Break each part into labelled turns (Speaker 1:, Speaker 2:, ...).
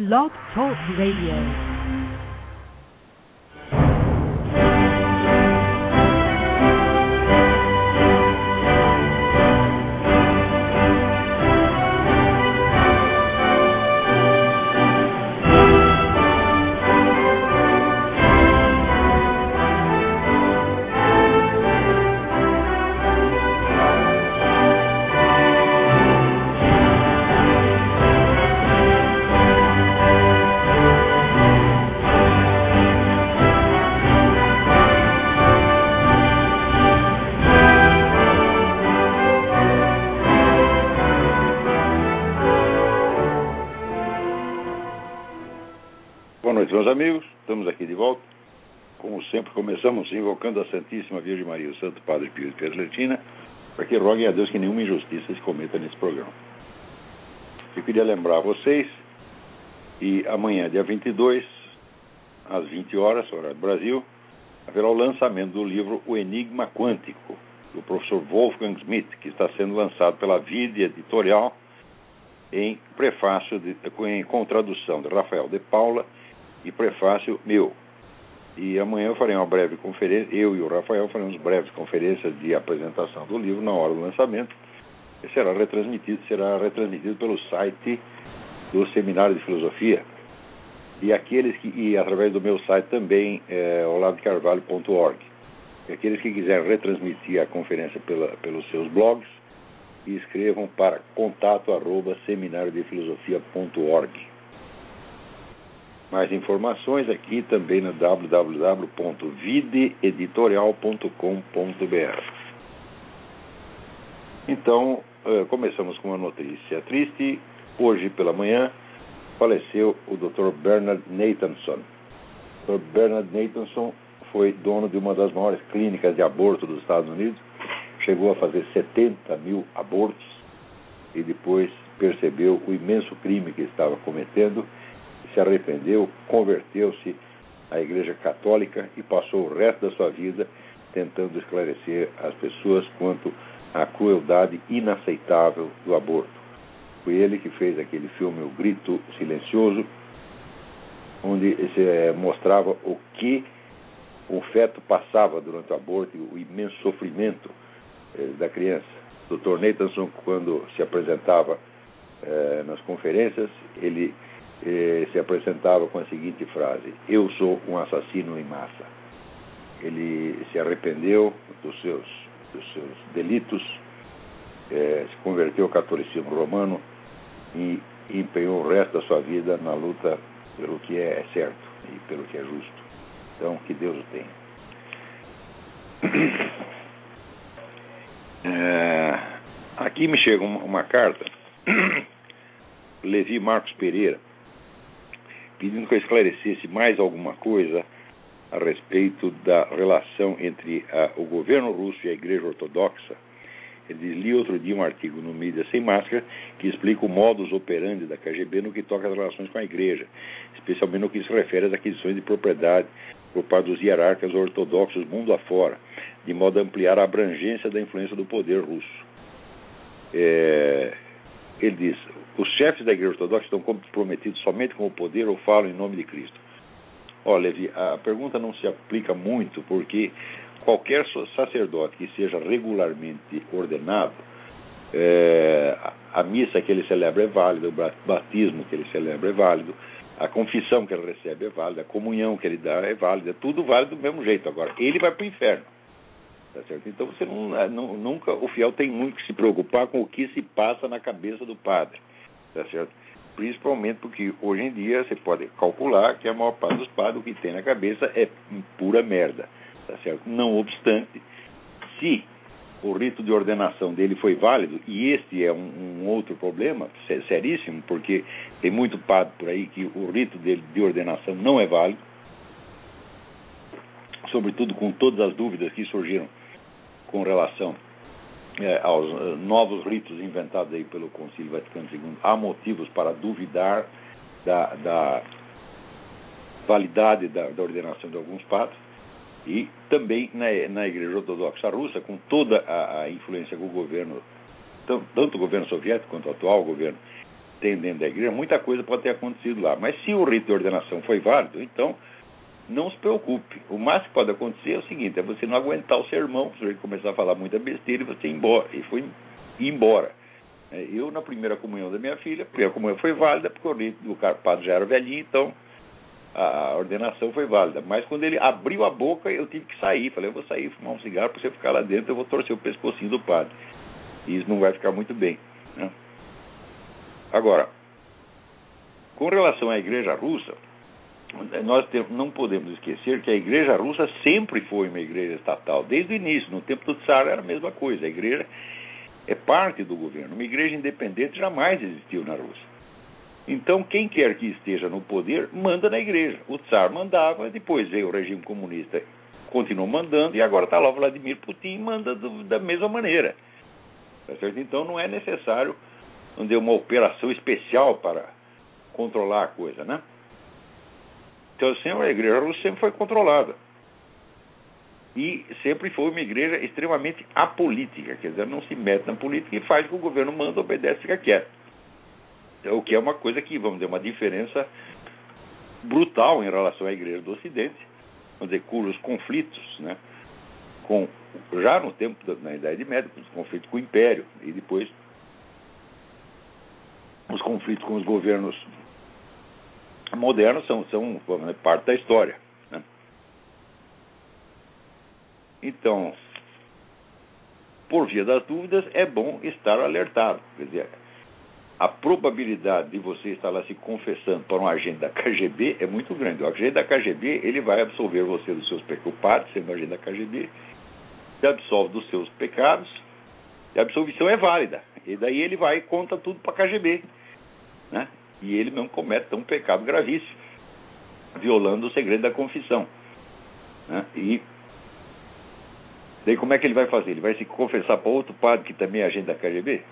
Speaker 1: Blog Talk Radio.
Speaker 2: Começamos invocando a Santíssima Virgem Maria, o Santo Padre Pio de Pietrelcina, para que roguem a Deus que nenhuma injustiça se cometa nesse programa. Eu queria lembrar a vocês, e amanhã, dia 22, às 20 horas, horário do Brasil, haverá o lançamento do livro O Enigma Quântico, do professor Wolfgang Schmidt, que está sendo lançado pela Vide Editorial em prefácio de, com tradução de Rafael de Paula e prefácio meu. E amanhã eu farei uma breve conferência, eu e o Rafael faremos breves conferências de apresentação do livro na hora do lançamento. Será retransmitido, será retransmitido pelo site do Seminário de Filosofia. E aqueles que, e através do meu site também, é. E aqueles que quiserem retransmitir a conferência pela, pelos seus blogs, escrevam para contato arroba seminariodefilosofia.org. Mais informações aqui também no www.videeditorial.com.br. Então, eh, começamos com uma notícia triste. Hoje pela manhã faleceu o Dr. Bernard Nathanson. O Dr. Bernard Nathanson foi dono de uma das maiores clínicas de aborto dos Estados Unidos chegou a fazer 70 mil abortos e depois percebeu o imenso crime que estava cometendo, se arrependeu, converteu-se à Igreja Católica e passou o resto da sua vida tentando esclarecer as pessoas quanto à crueldade inaceitável do aborto. Foi ele que fez aquele filme O Grito Silencioso, onde se eh, mostrava o que o feto passava durante o aborto e o imenso sofrimento eh, da criança. Dr. Nathanson, quando se apresentava eh, nas conferências, ele eh, se apresentava com a seguinte frase: Eu sou um assassino em massa. Ele se arrependeu dos seus, dos seus delitos, eh, se converteu ao catolicismo romano e empenhou o resto da sua vida na luta pelo que é certo e pelo que é justo. Então, que Deus o tenha. É, aqui me chega uma, uma carta, Levi Marcos Pereira, pedindo que eu esclarecesse mais alguma coisa a respeito da relação entre a, o governo russo e a Igreja Ortodoxa. Ele li outro dia um artigo no Mídia Sem Máscara que explica o modus operandi da KGB no que toca às relações com a Igreja, especialmente no que se refere às aquisições de propriedade por parte dos hierarcas ortodoxos mundo afora, de modo a ampliar a abrangência da influência do poder russo. É, ele diz: os chefes da Igreja Ortodoxa estão comprometidos somente com o poder ou falam em nome de Cristo? Olha, Levi, a pergunta não se aplica muito porque qualquer sacerdote que seja regularmente ordenado, é, a missa que ele celebra é válida, o batismo que ele celebra é válido, a confissão que ele recebe é válida, a comunhão que ele dá é válida, tudo válido do mesmo jeito. Agora, ele vai para o inferno. Tá certo? Então você não, não, nunca, o fiel tem muito que se preocupar com o que se passa na cabeça do padre. Tá certo? Principalmente porque hoje em dia você pode calcular que a maior parte dos padres o que tem na cabeça é pura merda. Tá certo? Não obstante, se o rito de ordenação dele foi válido, e este é um, um, outro problema seríssimo, porque tem muito padre por aí que o rito dele de ordenação não é válido, sobretudo com todas as dúvidas que surgiram com relação é, aos uh, novos ritos inventados aí pelo Concílio Vaticano II. Há motivos para duvidar da, da validade da, da ordenação de alguns padres e também na, na Igreja Ortodoxa Russa, com toda a, a influência que o governo, tanto, tanto, o governo soviético quanto o atual governo tem dentro da igreja, muita coisa pode ter acontecido lá. Mas se o rito de ordenação foi válido, então não se preocupe. O máximo que pode acontecer é o seguinte: é você não aguentar o sermão, você começar a falar muita besteira e você ir embora. E foi embora. É, eu, na primeira comunhão da minha filha, a primeira comunhão foi válida, porque o padre já era velhinho, então a ordenação foi válida. Mas quando ele abriu a boca, eu tive que sair. Falei, eu vou sair, fumar um cigarro, para você ficar lá dentro, eu vou torcer o pescocinho do padre. E isso não vai ficar muito bem. Né? Agora, com relação à igreja russa, nós não podemos esquecer que a igreja russa sempre foi uma igreja estatal, desde o início. No tempo do Tsar era a mesma coisa. A igreja é parte do governo. Uma igreja independente jamais existiu na Rússia. Então, quem quer que esteja no poder, manda na igreja. O Tsar mandava, depois veio o regime comunista, continuou mandando, e agora está lá o Vladimir Putin manda do, da mesma maneira. Tá certo? Então, não é necessário uma operação especial para controlar a coisa, né? Então, assim, a igreja sempre foi controlada. E sempre foi uma igreja extremamente apolítica, quer dizer, não se mete na política e faz o que o governo manda, obedece fica quieto. O que é uma coisa que, vamos dizer, uma diferença brutal em relação à igreja do Ocidente, vamos dizer, cujos conflitos, né, com, já no tempo, da, na Idade Média, os conflitos com o Império e depois os conflitos com os governos modernos são, são parte da história. Né? Então, por via das dúvidas, é bom estar alertado. Quer dizer, a probabilidade de você estar lá se confessando para um agente da KGB é muito grande. O agente da KGB ele vai absolver você dos seus pecados, sendo agente da KGB, te absolve dos seus pecados, e a absolvição é válida. E daí ele vai e conta tudo para a KGB. Né? E ele não comete um pecado gravíssimo, violando o segredo da confissão. Né? E daí como é que ele vai fazer? Ele vai se confessar para outro padre que também é agente da KGB?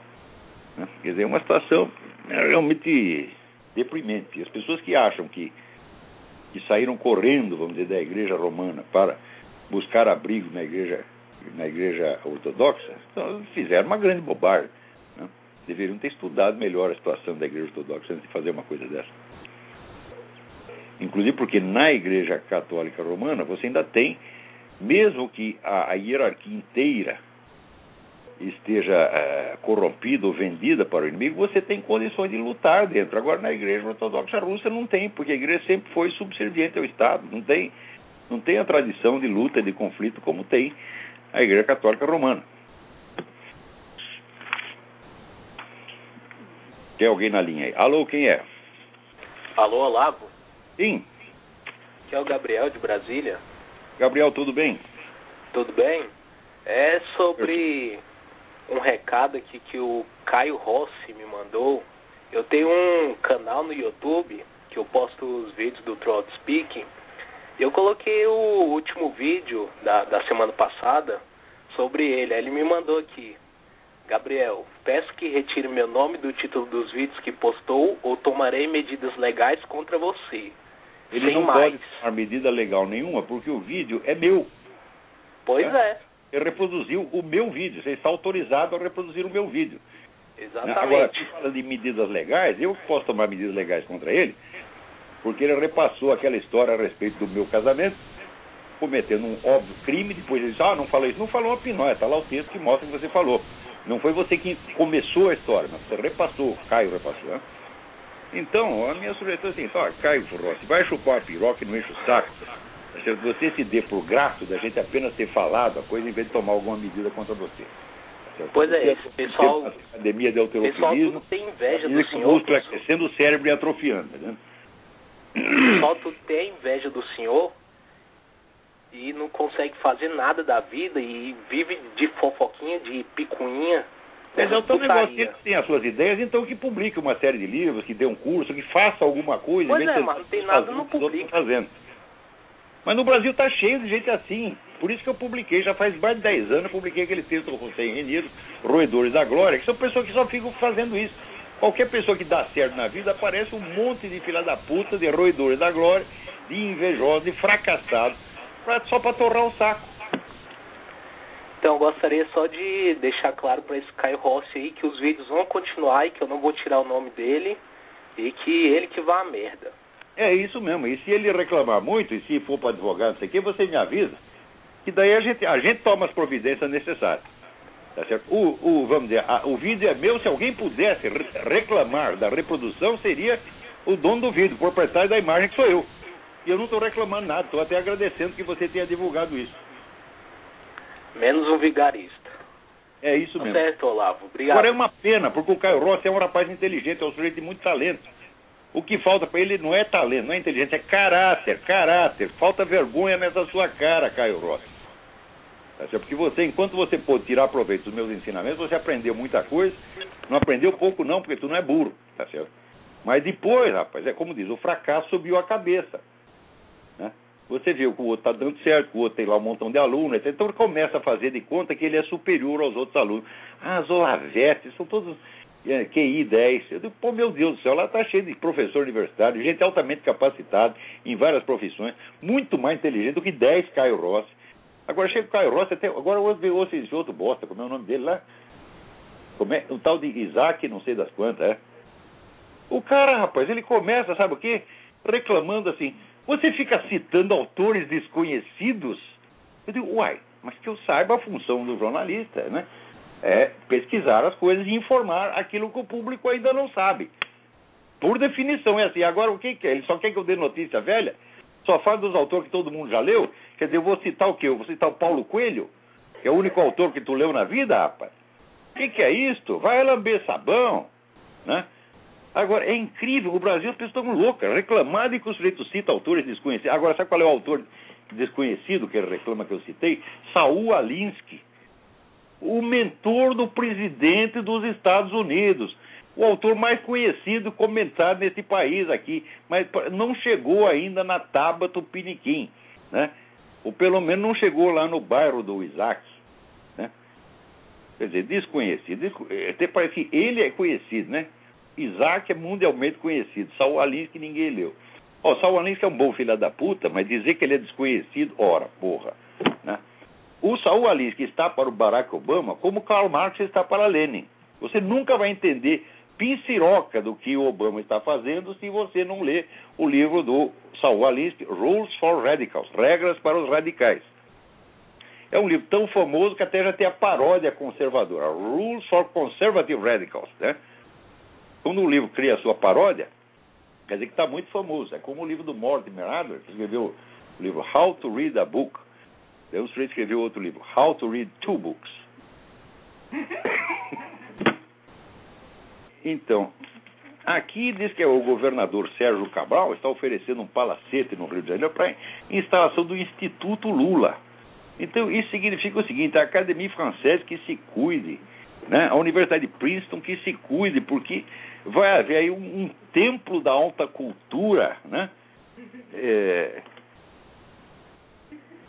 Speaker 2: Né? Quer dizer, é uma situação realmente deprimente. As pessoas que acham que, que saíram correndo, vamos dizer, da igreja romana para buscar abrigo na igreja, na igreja ortodoxa, então, fizeram uma grande bobagem. Né? Deveriam ter estudado melhor a situação da igreja ortodoxa antes de fazer uma coisa dessa. Inclusive porque na igreja católica romana você ainda tem, mesmo que a, a hierarquia inteira esteja é, corrompida ou vendida para o inimigo, você tem condições de lutar dentro. Agora, na igreja ortodoxa russa não tem, porque a igreja sempre foi subserviente ao Estado, não tem, não tem a tradição de luta, de conflito como tem a igreja católica romana. Tem alguém na linha aí? Alô, quem é?
Speaker 1: Alô, Olavo?
Speaker 2: Sim.
Speaker 1: Que é o Gabriel de Brasília.
Speaker 2: Gabriel, tudo bem?
Speaker 1: Tudo bem? É sobre um recado aqui que o Caio Rossi me mandou. Eu tenho um canal no YouTube que eu posto os vídeos do Trot Speaking. Eu coloquei o último vídeo da, da semana passada sobre ele. Ele me mandou aqui. Gabriel, peço que retire meu nome do título dos vídeos que postou ou tomarei medidas legais contra você.
Speaker 2: Ele
Speaker 1: Sem
Speaker 2: não
Speaker 1: mais.
Speaker 2: pode tomar medida legal nenhuma porque o vídeo é meu.
Speaker 1: Pois
Speaker 2: É.
Speaker 1: é,
Speaker 2: Ele reproduziu o meu vídeo. Você está autorizado a reproduzir o meu vídeo. Né?
Speaker 1: exatamente.
Speaker 2: Agora, se fala de medidas legais, eu posso tomar medidas legais contra ele, porque ele repassou aquela história a respeito do meu casamento, cometendo um óbvio crime, depois ele disse, ah, não falou isso. Não falou a pinóia, está lá o texto que mostra que você falou. Não foi você que começou a história, mas você repassou, Caio repassou. Né? Então, a minha sugestão é assim, ó, Caio Rossi, vai chupar a piroca e não enche o saco. Se você se dê por grato da gente apenas ter falado a coisa em vez de tomar alguma medida contra você. Certo?
Speaker 1: Pois é, esse pessoal-
Speaker 2: a academia de
Speaker 1: tem inveja do
Speaker 2: o
Speaker 1: senhor.
Speaker 2: músculo crescendo, o cérebro é atrofiando. Né?
Speaker 1: O pessoal tudo tem inveja do senhor e não consegue fazer nada da vida e vive de fofoquinha, de picuinha.
Speaker 2: Mas é
Speaker 1: dessa
Speaker 2: o teu negócio, que tem as suas ideias, então que publique uma série de livros, que dê um curso, que faça alguma coisa,
Speaker 1: Pois é, mas não tem nada, não publica.
Speaker 2: estão fazendo. Mas no Brasil está cheio de gente assim. Por isso que eu publiquei, já faz mais de 10 anos, eu publiquei aquele texto do Hussein Renido, Roedores da Glória, que são pessoas que só ficam fazendo isso. Qualquer pessoa que dá certo na vida, aparece um monte de filha da puta, de roedores da glória, de invejosos, de fracassados, pra- só para torrar o saco.
Speaker 1: Então, eu gostaria só de deixar claro para esse Caio Rossi aí que os vídeos vão continuar e que eu não vou tirar o nome dele e que ele que vá à merda.
Speaker 2: É isso mesmo. E se ele reclamar muito, e se for para advogado, não sei o quê, você me avisa. Que daí a gente, a gente toma as providências necessárias. Tá certo? O, o, vamos dizer, a, o vídeo é meu. Se alguém pudesse re reclamar da reprodução, seria o dono do vídeo, o proprietário da imagem, que sou eu. E eu não estou reclamando nada, estou até agradecendo que você tenha divulgado isso.
Speaker 1: Menos um vigarista.
Speaker 2: É isso
Speaker 1: Tá
Speaker 2: mesmo.
Speaker 1: certo, Olavo. Obrigado.
Speaker 2: Agora é uma pena, porque o Caio Rossi é um rapaz inteligente, é um sujeito de muito talento. O que falta para ele não é talento, não é inteligência, é caráter, caráter. Falta vergonha nessa sua cara, Caio Rossi. Tá? Porque você, enquanto você pôde tirar proveito dos meus ensinamentos, você aprendeu muita coisa. Não aprendeu pouco não, porque tu não é burro, tá certo? Mas depois, rapaz, é como diz, o fracasso subiu a cabeça. Você viu que o outro está dando certo, que o outro tem lá um montão de alunos, etc. então ele começa a fazer de conta que ele é superior aos outros alunos. Ah, as Olavetes, são todos é, QI 10. Eu digo, pô, meu Deus do céu, lá está cheio de professor universitário, gente altamente capacitada em várias profissões, muito mais inteligente do que 10 Caio Rossi. Agora chega o Caio Rossi, até, agora eu ouço esse outro bosta, como é o nome dele lá? Como é? O tal de Isaac, não sei das quantas, é? O cara, rapaz, ele começa, sabe o quê? Reclamando assim. Você fica citando autores desconhecidos? Eu digo, uai, mas que eu saiba a função do jornalista, né? É pesquisar as coisas e informar aquilo que o público ainda não sabe. Por definição é assim. Agora, o que, é? Ele só quer que eu dê notícia velha? Só fala dos autores que todo mundo já leu? Quer dizer, eu vou citar o quê? Eu vou citar o Paulo Coelho? Que é o único autor que tu leu na vida, rapaz? O que, que é isto? Vai lamber sabão, né? Agora, é incrível, o Brasil as pessoas estão loucas, reclamando de que o sujeito cita autores desconhecidos. Agora, sabe qual é o autor desconhecido que ele reclama que eu citei? Saul Alinsky, o mentor do presidente dos Estados Unidos, o autor mais conhecido comentado nesse país aqui, mas não chegou ainda na Taba Tupiniquim, né? Ou pelo menos não chegou lá no bairro do Isaac, né? Quer dizer, desconhecido, desco... até parece que ele é conhecido, né? Isaac é mundialmente conhecido. Saul Alinsky ninguém leu. Ó, Saul Alinsky é um bom filho da puta, mas dizer que ele é desconhecido, ora, porra. Né? O Saul Alinsky está para o Barack Obama como Karl Marx está para Lenin. Você nunca vai entender pinciroca do que o Obama está fazendo se você não ler o livro do Saul Alinsky, Rules for Radicals, Regras para os Radicais. É um livro tão famoso que até já tem a paródia conservadora, Rules for Conservative Radicals, né? Quando o livro cria a sua paródia, quer dizer que está muito famoso. É como o livro do Mortimer Adler, que escreveu o livro How to Read a Book. Daí o sujeito escreveu outro livro, How to Read Two Books. Então, aqui diz que o governador Sérgio Cabral está oferecendo um palacete no Rio de Janeiro para instalação do Instituto Lula. Então, isso significa o seguinte: a Academia Française que se cuide, né? a Universidade de Princeton que se cuide, porque vai haver aí um, um templo da alta cultura, né? É,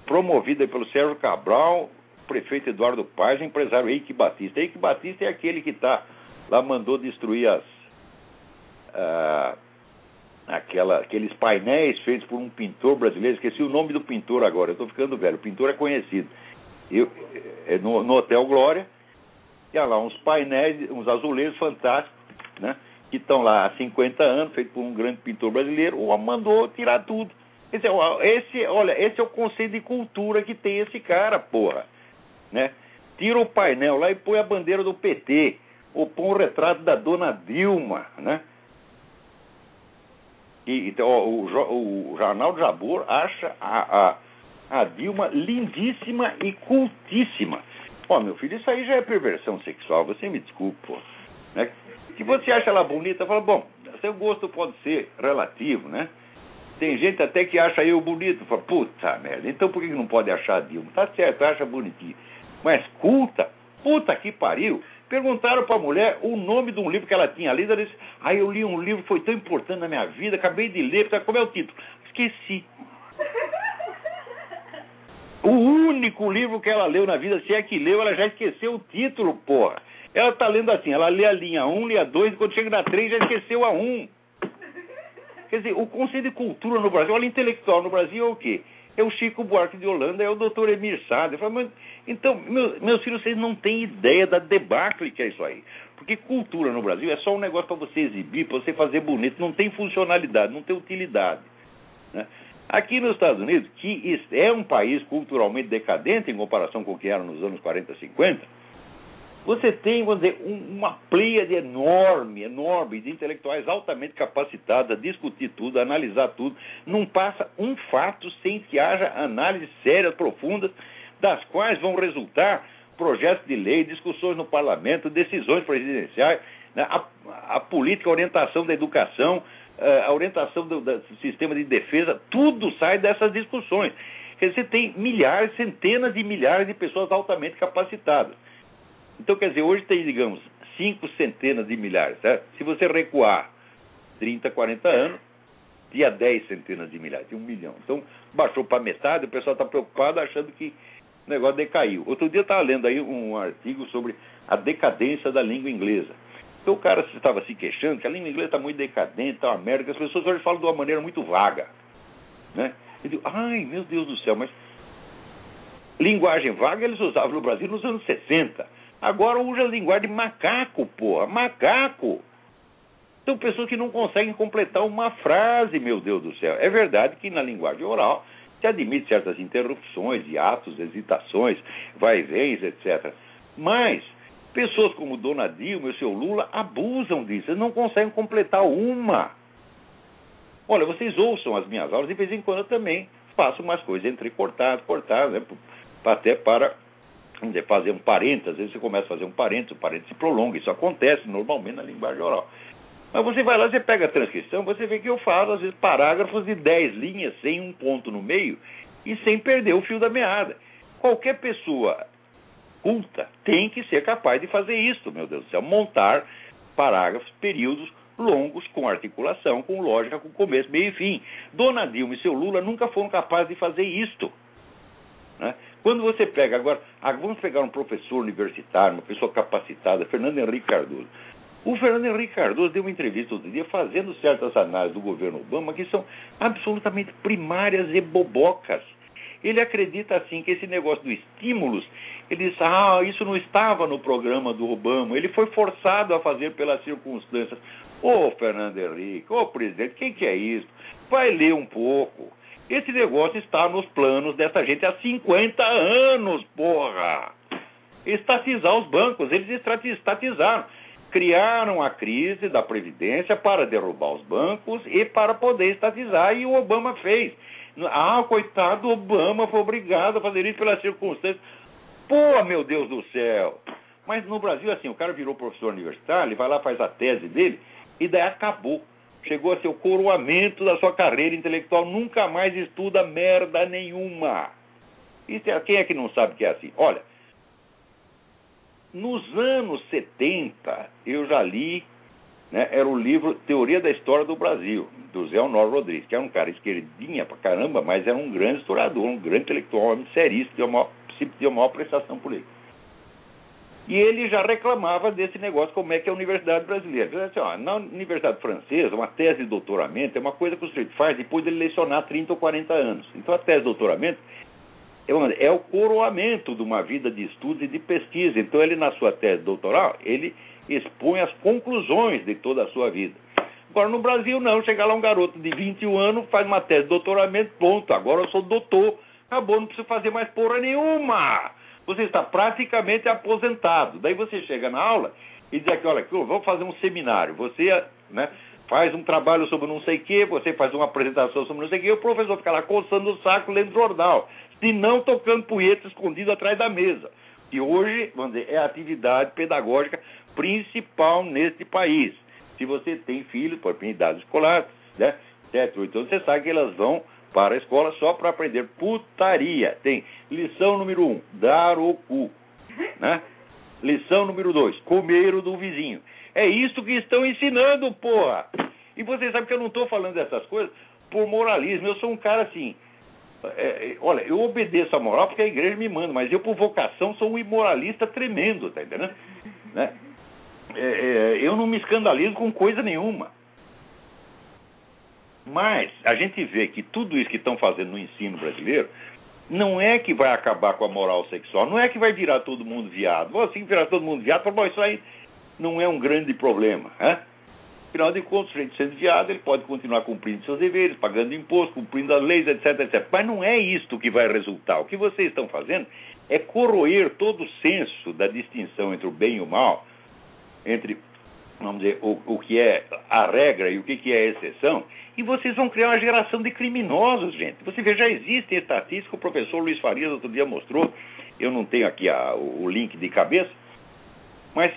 Speaker 2: promovida pelo Sérgio Cabral, prefeito Eduardo Paz, empresário Eike Batista. Eike Batista é aquele que está lá mandou destruir as ah, aquela, aqueles painéis feitos por um pintor brasileiro. Esqueci o nome do pintor agora. Eu estou ficando velho. O pintor é conhecido. Eu, é no, no Hotel Glória tinha lá uns painéis, uns azulejos fantásticos, né? Que estão lá há 50 anos, feito por um grande pintor brasileiro, o mandou tirar tudo. Esse, é, esse, olha, esse é o conceito de cultura que tem esse cara, porra. Né? Tira o painel lá e põe a bandeira do PT, ou põe o retrato da dona Dilma, né? E, então, ó, o, o Arnaldo Jabor acha a, a, a Dilma lindíssima e cultíssima. Ó, meu filho, isso aí já é perversão sexual, você me desculpe, pô. Né? Se você acha ela bonita, fala, bom, seu gosto pode ser relativo, né? Tem gente até que acha eu bonito. Fala, puta merda, então por que não pode achar a Dilma? Tá certo, acha bonitinho. Mas culta, puta que pariu. Perguntaram para a mulher o nome de um livro que ela tinha lido. Ela disse, ah, eu li um livro que foi tão importante na minha vida, acabei de ler, como é o título? Esqueci. O único livro que ela leu na vida, se é que leu, ela já esqueceu o título, porra. Ela tá lendo assim, ela lê a linha 1, lê a 2, e quando chega na 3 já esqueceu a 1. Quer dizer, o conceito de cultura no Brasil, olha, intelectual no Brasil é o quê? é o Chico Buarque de Holanda, é o doutor Emir Sade. Então, meu, meus filhos, vocês não têm ideia da debacle que é isso aí. Porque cultura no Brasil é só um negócio para você exibir, para você fazer bonito, não tem funcionalidade, não tem utilidade. Né? Aqui nos Estados Unidos, que é um país culturalmente decadente em comparação com o que era nos anos 40, 50, você tem, vamos dizer, um, uma pleiade enorme, enorme de intelectuais altamente capacitados a discutir tudo, a analisar tudo. Não passa um fato sem que haja análises sérias, profundas, das quais vão resultar projetos de lei, discussões no parlamento, decisões presidenciais, né, a, a, política, a orientação da educação, a orientação do, do, sistema de defesa, tudo sai dessas discussões. Quer dizer, você tem milhares, centenas de milhares de pessoas altamente capacitadas. Então, quer dizer, hoje tem, digamos, cinco centenas de milhares. Certo? Se você recuar 30, 40 anos, tinha 10 centenas de milhares, tinha um milhão. Então, baixou para metade, o pessoal está preocupado achando que o negócio decaiu. Outro dia eu estava lendo aí um artigo sobre a decadência da língua inglesa. Então o cara estava se queixando que a língua inglesa está muito decadente, está uma merda, que as pessoas hoje falam de uma maneira muito vaga. Né? Eu digo, ai meu Deus do céu, mas linguagem vaga eles usavam no Brasil nos anos 60. Agora usa a linguagem macaco, porra, macaco. São pessoas que não conseguem completar uma frase, meu Deus do céu. É verdade que na linguagem oral se admite certas interrupções, hiatos, hesitações, vai e vens, etc. Mas pessoas como Dona Dilma e o seu Lula abusam disso, eles não conseguem completar uma. Olha, vocês ouçam as minhas aulas, de vez em quando eu também faço umas coisas entrecortadas, cortadas, né, até para fazer um parênteses, às vezes você começa a fazer um parênteses, o parênteses se prolonga, isso acontece normalmente na linguagem oral. Mas você vai lá, você pega a transcrição, você vê que eu falo, às vezes, parágrafos de 10 linhas, sem um ponto no meio, e sem perder o fio da meada. Qualquer pessoa culta tem que ser capaz de fazer isso, meu Deus do céu, montar parágrafos, períodos longos, com articulação, com lógica, com começo, meio e fim. Dona Dilma e seu Lula nunca foram capazes de fazer isto. Né? Quando você pega agora, ah, vamos pegar um professor universitário, uma pessoa capacitada, Fernando Henrique Cardoso. O Fernando Henrique Cardoso deu uma entrevista outro dia fazendo certas análises do governo Obama que são absolutamente primárias e bobocas. Ele acredita assim que esse negócio dos estímulos, ele diz, ah, isso não estava no programa do Obama, ele foi forçado a fazer pelas circunstâncias. Ô oh, Fernando Henrique, ô oh, presidente, quem que é isso? Vai ler um pouco. Esse negócio está nos planos dessa gente há 50 anos, porra! Estatizar os bancos, eles estatizaram. Criaram a crise da Previdência para derrubar os bancos e para poder estatizar, e o Obama fez. Ah, coitado do Obama, foi obrigado a fazer isso pelas circunstâncias. Pô, meu Deus do céu! Mas no Brasil, assim, o cara virou professor universitário, ele vai lá, faz a tese dele, e daí acabou chegou a ser o coroamento da sua carreira intelectual, nunca mais estuda merda nenhuma. Isso é, quem é que não sabe que é assim? Olha, nos anos 70 eu já li, né, era o livro Teoria da História do Brasil, do Zé Honor Rodrigues, que era um cara esquerdinha pra caramba, mas era um grande historiador, um grande intelectual, um homem serista, de uma, de uma maior prestação política. E ele já reclamava desse negócio, como é que é a universidade brasileira. Ele disse, ó, na universidade francesa, uma tese de doutoramento é uma coisa que o sujeito faz depois de ele lecionar 30 ou 40 anos. Então a tese de doutoramento é, é o coroamento de uma vida de estudos e de pesquisa. Então ele, na sua tese doutoral, ele expõe as conclusões de toda a sua vida. Agora, no Brasil, não. Chega lá um garoto de 21 anos, faz uma tese de doutoramento, ponto. Agora eu sou doutor. Acabou, não preciso fazer mais porra nenhuma você está praticamente aposentado. Daí você chega na aula e diz aqui, olha, vamos fazer um seminário. Você né, faz um trabalho sobre não sei o quê, você faz uma apresentação sobre não sei o quê, o professor fica lá coçando o saco lendo jornal, se não tocando punheta escondido atrás da mesa. E hoje, vamos dizer, é atividade pedagógica principal neste país. Se você tem filhos, por idade escolar, né, 7, 8 anos, você sabe que elas vão para a escola só para aprender putaria. Tem lição número um, dar o cu. Né? Lição número dois, comer o do vizinho. É isso que estão ensinando, porra. E vocês sabem que eu não estou falando dessas coisas por moralismo. Eu sou um cara assim. É, é, olha, eu obedeço a moral porque a igreja me manda, mas eu, por vocação, sou um imoralista tremendo, tá entendendo? Né? É, é eu não me escandalizo com coisa nenhuma. Mas a gente vê que tudo isso que estão fazendo no ensino brasileiro não é que vai acabar com a moral sexual, não é que vai virar todo mundo viado. Vou assim virar todo mundo viado, bom, isso aí não é um grande problema. Né? Afinal de contas, o sendo viado, ele pode continuar cumprindo seus deveres, pagando imposto, cumprindo as leis, etc, etc. Mas não é isto que vai resultar. O que vocês estão fazendo é corroer todo o senso da distinção entre o bem e o mal, entre, vamos dizer, o, o que é a regra e o que, que é a exceção, e vocês vão criar uma geração de criminosos, gente. Você vê, já existe estatística, o professor Luiz Farias outro dia mostrou, eu não tenho aqui a, o link de cabeça, mas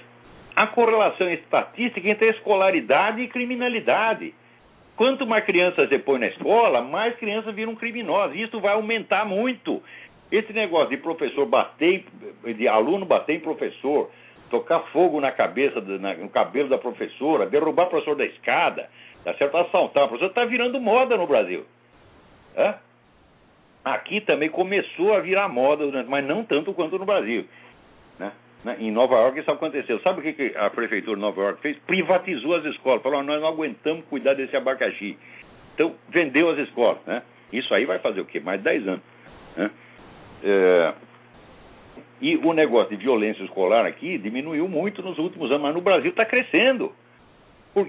Speaker 2: a correlação estatística entre escolaridade e criminalidade. Quanto mais crianças você põe na escola, mais crianças viram criminosos. Isso vai aumentar muito. Esse negócio de professor bater, de aluno bater em professor, tocar fogo na cabeça, no cabelo da professora, derrubar o professor da escada, tá certo? assaltar o professor, está virando moda no Brasil. Aqui também começou a virar moda, mas não tanto quanto no Brasil. Né? Né? Em Nova York isso aconteceu. Sabe o que a prefeitura de Nova York fez? Privatizou as escolas. Falou, nós não aguentamos cuidar desse abacaxi. Então, vendeu as escolas. Né? Isso aí vai fazer o quê? Mais de 10 anos. Né? É... E o negócio de violência escolar aqui diminuiu muito nos últimos anos, mas no Brasil está crescendo.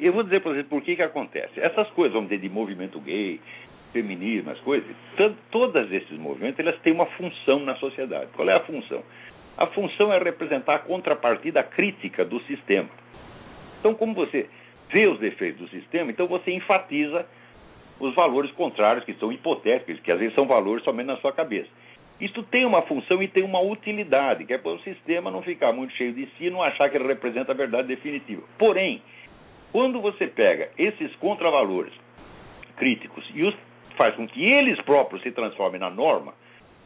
Speaker 2: Eu vou dizer para vocês por que, que acontece. Essas coisas, vamos dizer, de movimento gay, feminismo, as coisas, todas esses movimentos, elas têm uma função na sociedade. Qual é a função? A função é representar a contrapartida crítica do sistema. Então, como você vê os defeitos do sistema, então você enfatiza os valores contrários, que são hipotéticos, que às vezes são valores somente na sua cabeça. Isto tem uma função e tem uma utilidade, que é para o sistema não ficar muito cheio de si e não achar que ele representa a verdade definitiva. Porém, quando você pega esses contravalores críticos e os faz com que eles próprios se transformem na norma,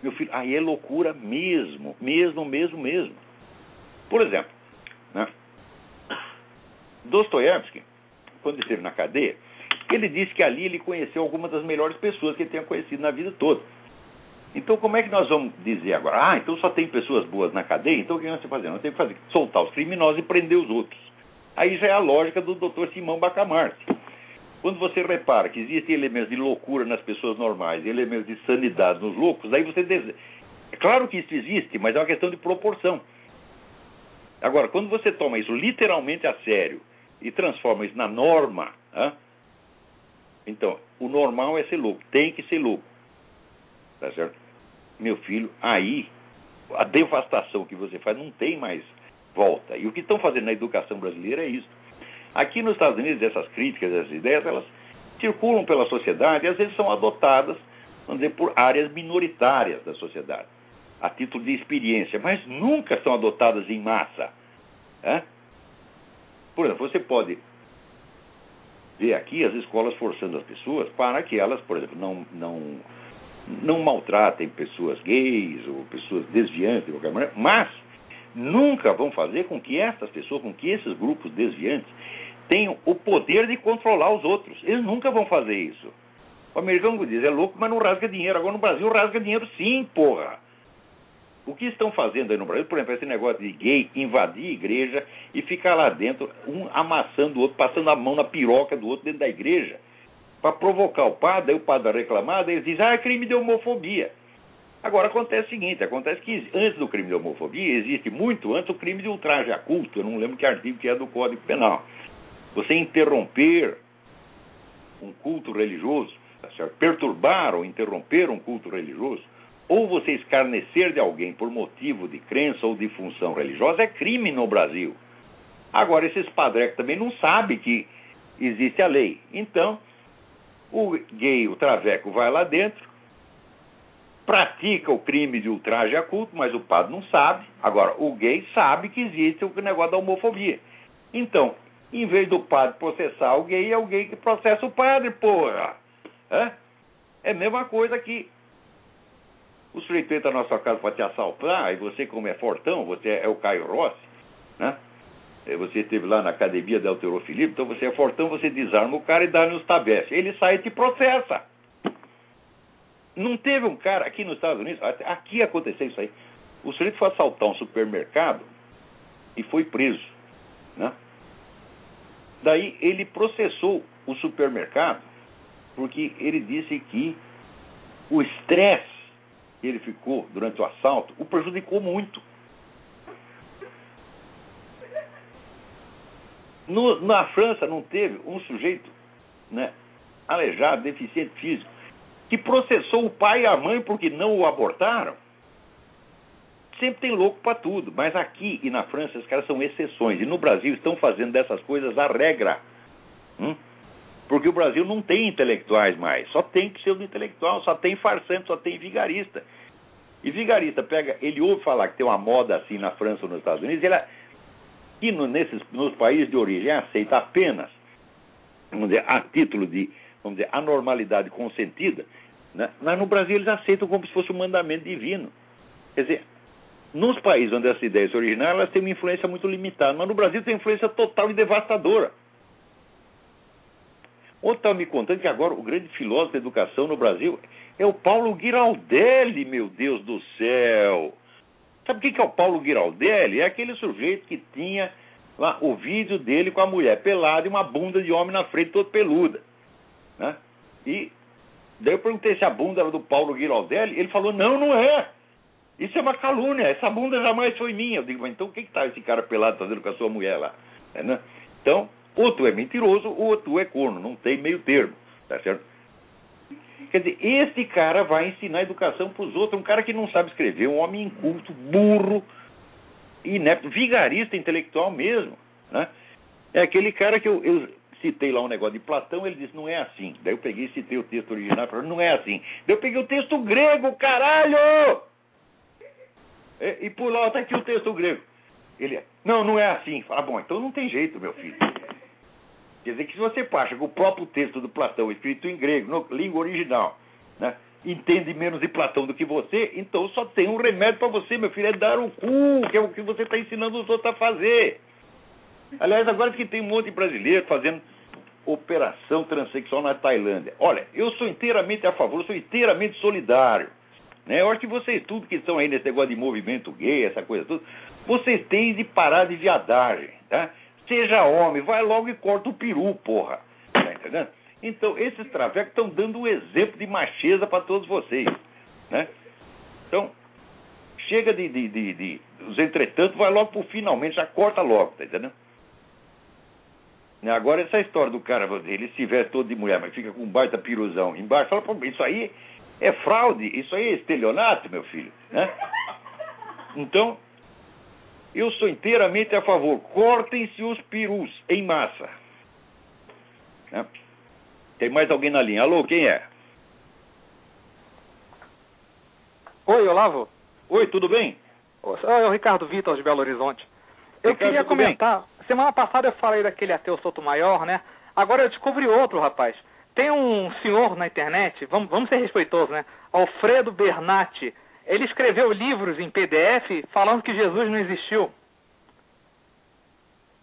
Speaker 2: meu filho, aí é loucura mesmo, mesmo, mesmo, mesmo. Por exemplo, né? Dostoiévski, quando esteve na cadeia, ele disse que ali ele conheceu algumas das melhores pessoas que ele tinha conhecido na vida toda. Então, como é que nós vamos dizer agora? Ah, então só tem pessoas boas na cadeia? Então o que nós temos que fazer? Nós temos que fazer, soltar os criminosos e prender os outros. Aí já é a lógica do Dr. Simão Bacamarte. Quando você repara que existem elementos de loucura nas pessoas normais e elementos de sanidade nos loucos, aí você. Dese... É claro que isso existe, mas é uma questão de proporção. Agora, quando você toma isso literalmente a sério e transforma isso na norma, então, o normal é ser louco, tem que ser louco. Tá certo? Meu filho, aí a devastação que você faz não tem mais volta. E o que estão fazendo na educação brasileira é isso. Aqui nos Estados Unidos, essas críticas, essas ideias, elas circulam pela sociedade e às vezes são adotadas, vamos dizer, por áreas minoritárias da sociedade, a título de experiência, mas nunca são adotadas em massa. Né? Por exemplo, você pode ver aqui as escolas forçando as pessoas para que elas, por exemplo, não, não, não maltratem pessoas gays ou pessoas desviantes de qualquer maneira, mas nunca vão fazer com que essas pessoas, com que esses grupos desviantes tenham o poder de controlar os outros. Eles nunca vão fazer isso. O americano diz, é louco, mas não rasga dinheiro. Agora no Brasil rasga dinheiro sim, porra. O que estão fazendo aí no Brasil, por exemplo, esse negócio de gay invadir a igreja e ficar lá dentro, um amassando o outro, passando a mão na piroca do outro dentro da igreja, para provocar o padre, aí o padre daí eles dizem, ah, é crime de homofobia. Agora acontece o seguinte, acontece que antes do crime de homofobia, existe muito antes o crime de ultraje a culto, eu não lembro que artigo que é do Código Penal. Você interromper um culto religioso, tá perturbar ou interromper um culto religioso, ou você escarnecer de alguém por motivo de crença ou de função religiosa, é crime no Brasil. Agora, esses padrecos também não sabem que existe a lei. Então, o gay, o traveco, vai lá dentro, pratica o crime de ultraje a culto, mas o padre não sabe. Agora, o gay sabe que existe o negócio da homofobia. Então, em vez do padre processar o gay, é o gay que processa o padre, porra. É, é a mesma coisa que o sujeito entra na sua casa para te assaltar, e você, como é fortão, você é o Caio Rossi, né? Você esteve lá na academia da Alterofilipe, então você é fortão, você desarma o cara e dá-lhe os tabefes. Ele sai e te processa. Não teve um cara aqui nos Estados Unidos, aqui aconteceu isso aí. O sujeito foi assaltar um supermercado e foi preso, né? Daí ele processou o supermercado porque ele disse que o estresse que ele ficou durante o assalto o prejudicou muito. No, na França não teve um sujeito né, aleijado, deficiente físico, que processou o pai e a mãe porque não o abortaram. Sempre tem louco para tudo, mas aqui e na França os caras são exceções. E no Brasil estão fazendo dessas coisas a regra. Hum? Porque o Brasil não tem intelectuais mais, só tem pseudo-intelectual, só tem farsante, só tem vigarista. E vigarista pega, ele ouve falar que tem uma moda assim na França ou nos Estados Unidos, ele, e no, nesses, nos países de origem aceita apenas, vamos dizer, a título de, vamos dizer, anormalidade consentida, né? mas no Brasil eles aceitam como se fosse um mandamento divino. Quer dizer, nos países onde essa ideia se originaram, elas têm uma influência muito limitada, mas no Brasil tem influência total e devastadora. Outro estava me contando que agora o grande filósofo da educação no Brasil é o Paulo Giraldelli, meu Deus do céu. Sabe o que é o Paulo Giraldelli? É aquele sujeito que tinha lá o vídeo dele com a mulher pelada e uma bunda de homem na frente toda peluda. Né? E daí eu perguntei se a bunda era do Paulo Giraldelli. Ele falou: não, não é. Isso é uma calúnia. Essa bunda jamais foi minha. Eu digo: mas então o que está esse cara pelado fazendo com a sua mulher lá? É, né? Então, ou tu é mentiroso ou tu é corno. Não tem meio termo. Tá certo? Quer dizer, este cara vai ensinar educação para os outros, um cara que não sabe escrever, um homem inculto, burro, inepto, vigarista intelectual mesmo. Né? É aquele cara que eu, eu, citei lá um negócio de Platão, ele disse, não é assim. Daí eu peguei e citei o texto original e falei, não é assim. Daí eu peguei o texto grego, caralho! É, e por lá está aqui o texto grego. Ele, não, não é assim. Fala, bom, então não tem jeito, meu filho. Quer dizer que se você acha que o próprio texto do Platão, escrito em grego, língua original, né, entende menos de Platão do que você, então só tem um remédio para você, meu filho, é dar o cu, que é o que você está ensinando os outros a fazer. Aliás, agora que tem um monte de brasileiro fazendo operação transexual na Tailândia. Olha, eu sou inteiramente a favor, eu sou inteiramente solidário. Né? Eu acho que vocês, tudo que estão aí nesse negócio de movimento gay, essa coisa tudo, vocês têm de parar de viadagem, tá? Seja homem, vai logo e corta o peru, porra. Tá entendendo? Então, esses travecos estão dando um exemplo de macheza para todos vocês. Né? Então, chega de, de, de, de, os entretanto, vai logo pro finalmente, já corta logo, tá entendendo? Agora, essa história do cara, ele veste todo de mulher, mas fica com um baita piruzão embaixo, fala, pô, isso aí é fraude, isso aí é estelionato, meu filho. Né? Então, eu sou inteiramente a favor. Cortem-se os perus em massa. Né? Tem mais alguém na linha? Alô, quem é?
Speaker 3: Oi, Olavo.
Speaker 2: Oi, tudo bem?
Speaker 3: É o Ricardo Vitor de Belo Horizonte. Eu
Speaker 2: Ricardo,
Speaker 3: queria comentar.
Speaker 2: Bem?
Speaker 3: Semana passada eu falei daquele ateu Soto Maior, né? Agora eu descobri outro, rapaz. Tem um senhor na internet, vamos, vamos ser respeitosos, né? Alfredo Bernatti ele escreveu livros em PDF falando que Jesus não existiu.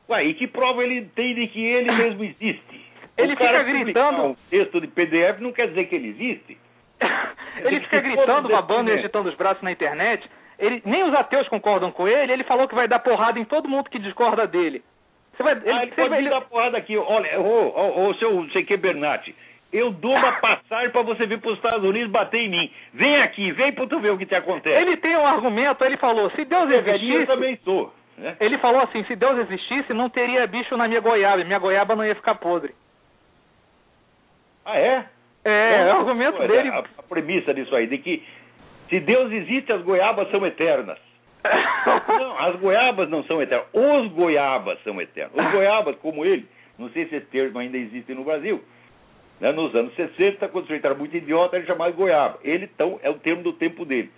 Speaker 2: Ué, e que prova ele tem de que ele mesmo existe?
Speaker 3: ele fica gritando.
Speaker 2: Um texto de PDF não quer dizer que ele existe.
Speaker 3: ele fica gritando, babando e agitando os braços na internet. Ele, nem os ateus concordam com ele. Ele falou que vai dar porrada em todo mundo que discorda dele.
Speaker 2: Você vai, ele, ah, ele pode vai, dar porrada aqui. Olha, ô, ô, ô seu sei que Bernatti, eu dou uma passagem para você vir para os Estados Unidos bater em mim. Vem aqui, vem para tu ver o que te acontece.
Speaker 3: Ele tem um argumento, ele falou, se Deus existisse...
Speaker 2: Eu também sou.
Speaker 3: Né? Ele falou assim, se Deus existisse, não teria bicho na minha goiaba, minha goiaba não ia ficar podre.
Speaker 2: Ah, é?
Speaker 3: É, é o argumento dele...
Speaker 2: A, a premissa disso aí, de que se Deus existe, as goiabas são eternas. não, as goiabas não são eternas. Os goiabas são eternos. Os goiabas, como ele, não sei se esse termo ainda existe no Brasil, né? Nos anos 60, quando o sujeito era muito idiota, ele chamava de goiaba. Ele, então, é o termo do tempo dele.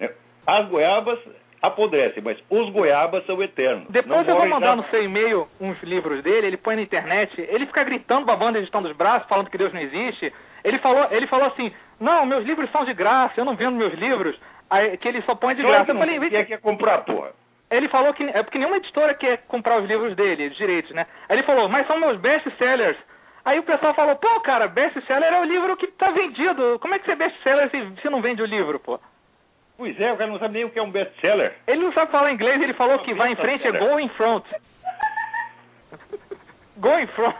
Speaker 2: Né? As goiabas apodrecem, mas os goiabas são eternos.
Speaker 3: Depois eu vou mandar no seu e-mail uns livros dele, ele põe na internet, ele fica gritando, babando, editando os braços, falando que Deus não existe. Ele falou, ele falou assim, não, meus livros são de graça, eu não vendo meus livros, aí, que ele só põe de graça.
Speaker 2: eu falei, quem é que quer comprar, porra?
Speaker 3: Ele falou que é porque nenhuma editora quer comprar os livros dele, os direitos, né? Aí ele falou, mas são meus best-sellers. Aí o pessoal falou, pô, cara, best-seller é o livro que tá vendido. Como é que você é best-seller se, se não vende o livro, pô?
Speaker 2: Pois é, o cara não sabe nem o que é um best-seller.
Speaker 3: Ele não sabe falar inglês, ele falou não, que vai em frente é go in front. go in front.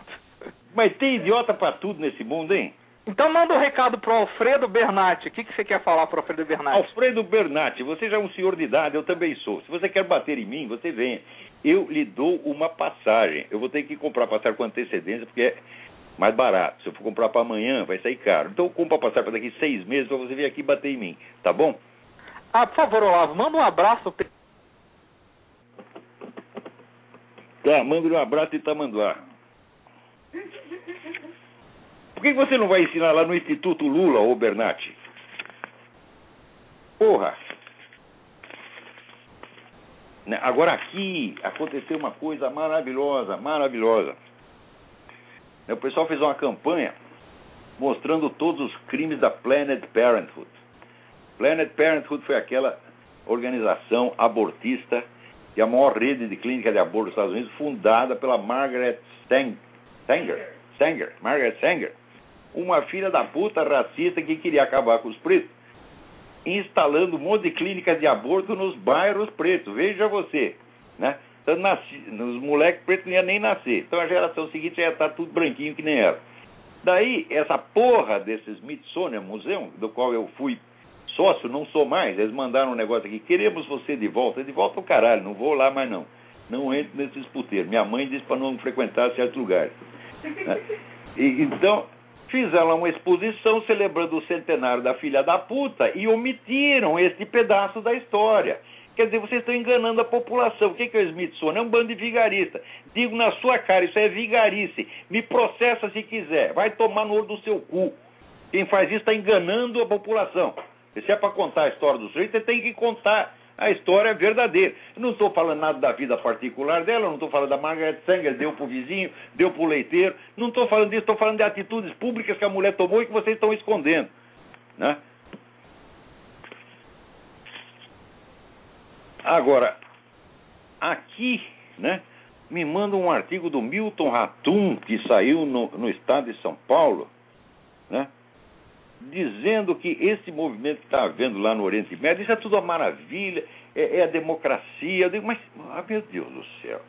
Speaker 2: Mas tem idiota pra tudo nesse mundo, hein?
Speaker 3: Então manda um recado pro Alfredo Bernatti. O que, que você quer falar pro Alfredo Bernatti?
Speaker 2: Alfredo Bernatti, você já é um senhor de idade, eu também sou. Se você quer bater em mim, você venha. Eu lhe dou uma passagem. Eu vou ter que comprar passagem com antecedência, porque mais barato. Se eu for comprar para amanhã, vai sair caro. Então compra passagem para daqui seis meses para você vir aqui bater em mim, tá bom?
Speaker 3: Ah, por favor, Olavo, manda um abraço.
Speaker 2: Tá, manda um abraço de Tamanduá. Por que você não vai ensinar lá no Instituto Lula, ô Bernatti? Porra! Né, agora aqui aconteceu uma coisa maravilhosa, maravilhosa. O pessoal fez uma campanha mostrando todos os crimes da Planned Parenthood. Planned Parenthood foi aquela organização abortista e a maior rede de clínica de aborto dos Estados Unidos, fundada pela Margaret Sanger, Sanger, Margaret Sanger, uma filha da puta racista que queria acabar com os pretos, instalando um monte de clínicas de aborto nos bairros pretos. Veja você, né? Então, nasci, os moleques pretos não iam nem nascer. Então a geração seguinte já ia estar tudo branquinho que nem ela. Daí, essa porra desse Smithsonian Museum, do qual eu fui sócio, não sou mais, eles mandaram um negócio aqui, queremos você de volta. De volta o caralho, não vou lá mais não. Não entro nesses puteiros. Minha mãe disse para não frequentar certos lugares. Né? E, então, fizeram uma exposição celebrando o centenário da filha da puta e omitiram este pedaço da história. Quer dizer, vocês estão enganando a população. O que é o Smithsonian? É um bando de vigarista. Digo na sua cara, isso é vigarice. Me processa se quiser. Vai tomar no olho do seu cu. Quem faz isso está enganando a população. Se é para contar a história do sujeito, você tem que contar a história verdadeira. Eu não estou falando nada da vida particular dela, não estou falando da Margaret Sanger, deu para o vizinho, deu para o leiteiro. Não estou falando disso, estou falando de atitudes públicas que a mulher tomou e que vocês estão escondendo. Né? Agora, aqui, né, me manda um artigo do Milton Ratum, que saiu no, no estado de São Paulo, né, dizendo que esse movimento que está havendo lá no Oriente Médio, isso é tudo uma maravilha, é, é a democracia. Eu digo, mas, ah, meu Deus do céu.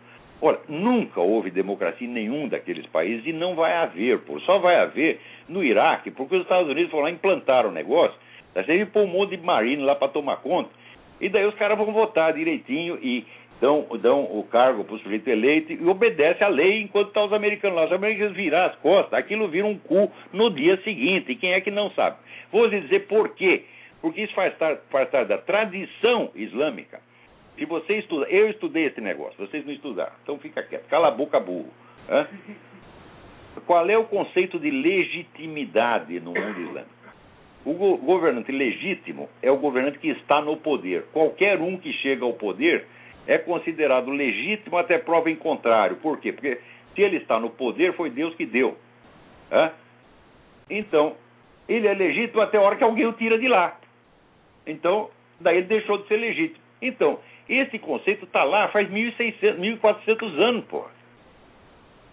Speaker 2: Olha, nunca houve democracia em nenhum daqueles países e não vai haver, pô. Só vai haver no Iraque, porque os Estados Unidos foram lá implantar o negócio, tá teve pôr um monte de marine lá para tomar conta, e daí os caras vão votar direitinho e dão, dão o cargo para o sujeito eleito e obedece à lei enquanto estão tá os americanos lá. Os americanos virar as costas, aquilo vira um cu no dia seguinte. E quem é que não sabe? Vou lhe dizer por quê. Porque isso faz parte, faz parte da tradição islâmica. Se você estuda, eu estudei esse negócio, vocês não estudaram, então fica quieto, cala a boca burro. Hã? Qual é o conceito de legitimidade no mundo islâmico? O go governante legítimo é o governante que está no poder. Qualquer um que chega ao poder é considerado legítimo até prova em contrário. Por quê? Porque se ele está no poder, foi Deus que deu. Então, ele é legítimo até a hora que alguém o tira de lá. Então, daí ele deixou de ser legítimo. Então, esse conceito está lá faz 1.600, 1.400 anos, porra.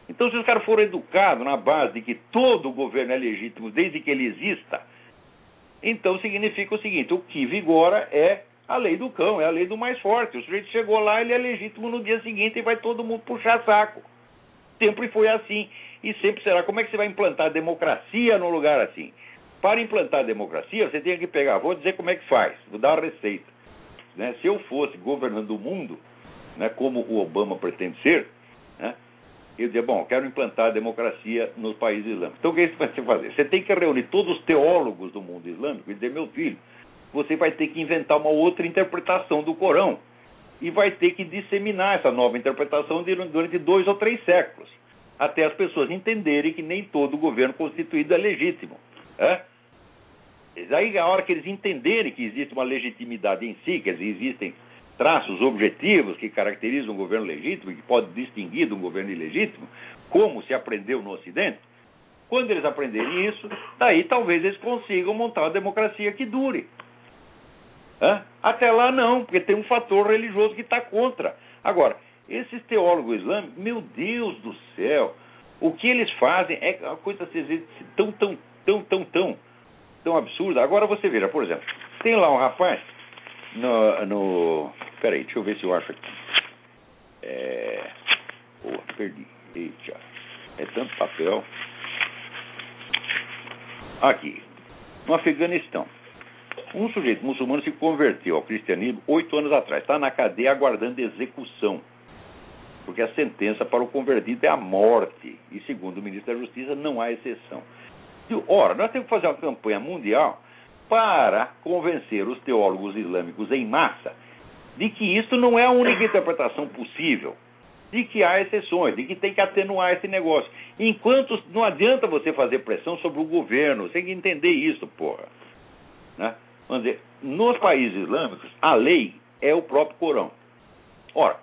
Speaker 2: Então, se os caras foram educados na base de que todo governo é legítimo desde que ele exista, então significa o seguinte: o que vigora é a lei do cão, é a lei do mais forte. O sujeito chegou lá, ele é legítimo no dia seguinte e vai todo mundo puxar saco. Sempre foi assim e sempre será. Como é que você vai implantar democracia num lugar assim? Para implantar democracia, você tem que pegar, vou dizer como é que faz, vou dar a receita. Né? Se eu fosse governando o mundo, né, como o Obama pretende ser, né, eu dizia, bom, quero implantar a democracia nos países islâmicos. Então o que é você vai fazer? Você tem que reunir todos os teólogos do mundo islâmico e dizer, meu filho, você vai ter que inventar uma outra interpretação do Corão e vai ter que disseminar essa nova interpretação durante dois ou três séculos, até as pessoas entenderem que nem todo governo constituído é legítimo. É? Aí, a hora que eles entenderem que existe uma legitimidade em si, que existem traços objetivos que caracterizam um governo legítimo, que pode distinguir de um governo ilegítimo, como se aprendeu no Ocidente, quando eles aprenderem isso, daí talvez eles consigam montar uma democracia que dure. Hã? Até lá não, porque tem um fator religioso que está contra. Agora, esses teólogos islâmicos, meu Deus do céu, o que eles fazem é uma coisa tão, tão, tão, tão, tão, tão absurda. Agora você veja, por exemplo, tem lá um rapaz no. no peraí, deixa eu ver se eu acho aqui. É. Pô, perdi. Eita, é tanto papel. Aqui, no Afeganistão, um sujeito muçulmano se converteu ao cristianismo oito anos atrás. Está na cadeia aguardando execução. Porque a sentença para o convertido é a morte. E, segundo o ministro da Justiça, não há exceção. Ora, nós temos que fazer uma campanha mundial para convencer os teólogos islâmicos em massa de que isso não é a única interpretação possível, de que há exceções, de que tem que atenuar esse negócio. Enquanto não adianta você fazer pressão sobre o governo, você tem que entender isso, porra. Né? Vamos dizer, nos países islâmicos, a lei é o próprio Corão. Ora,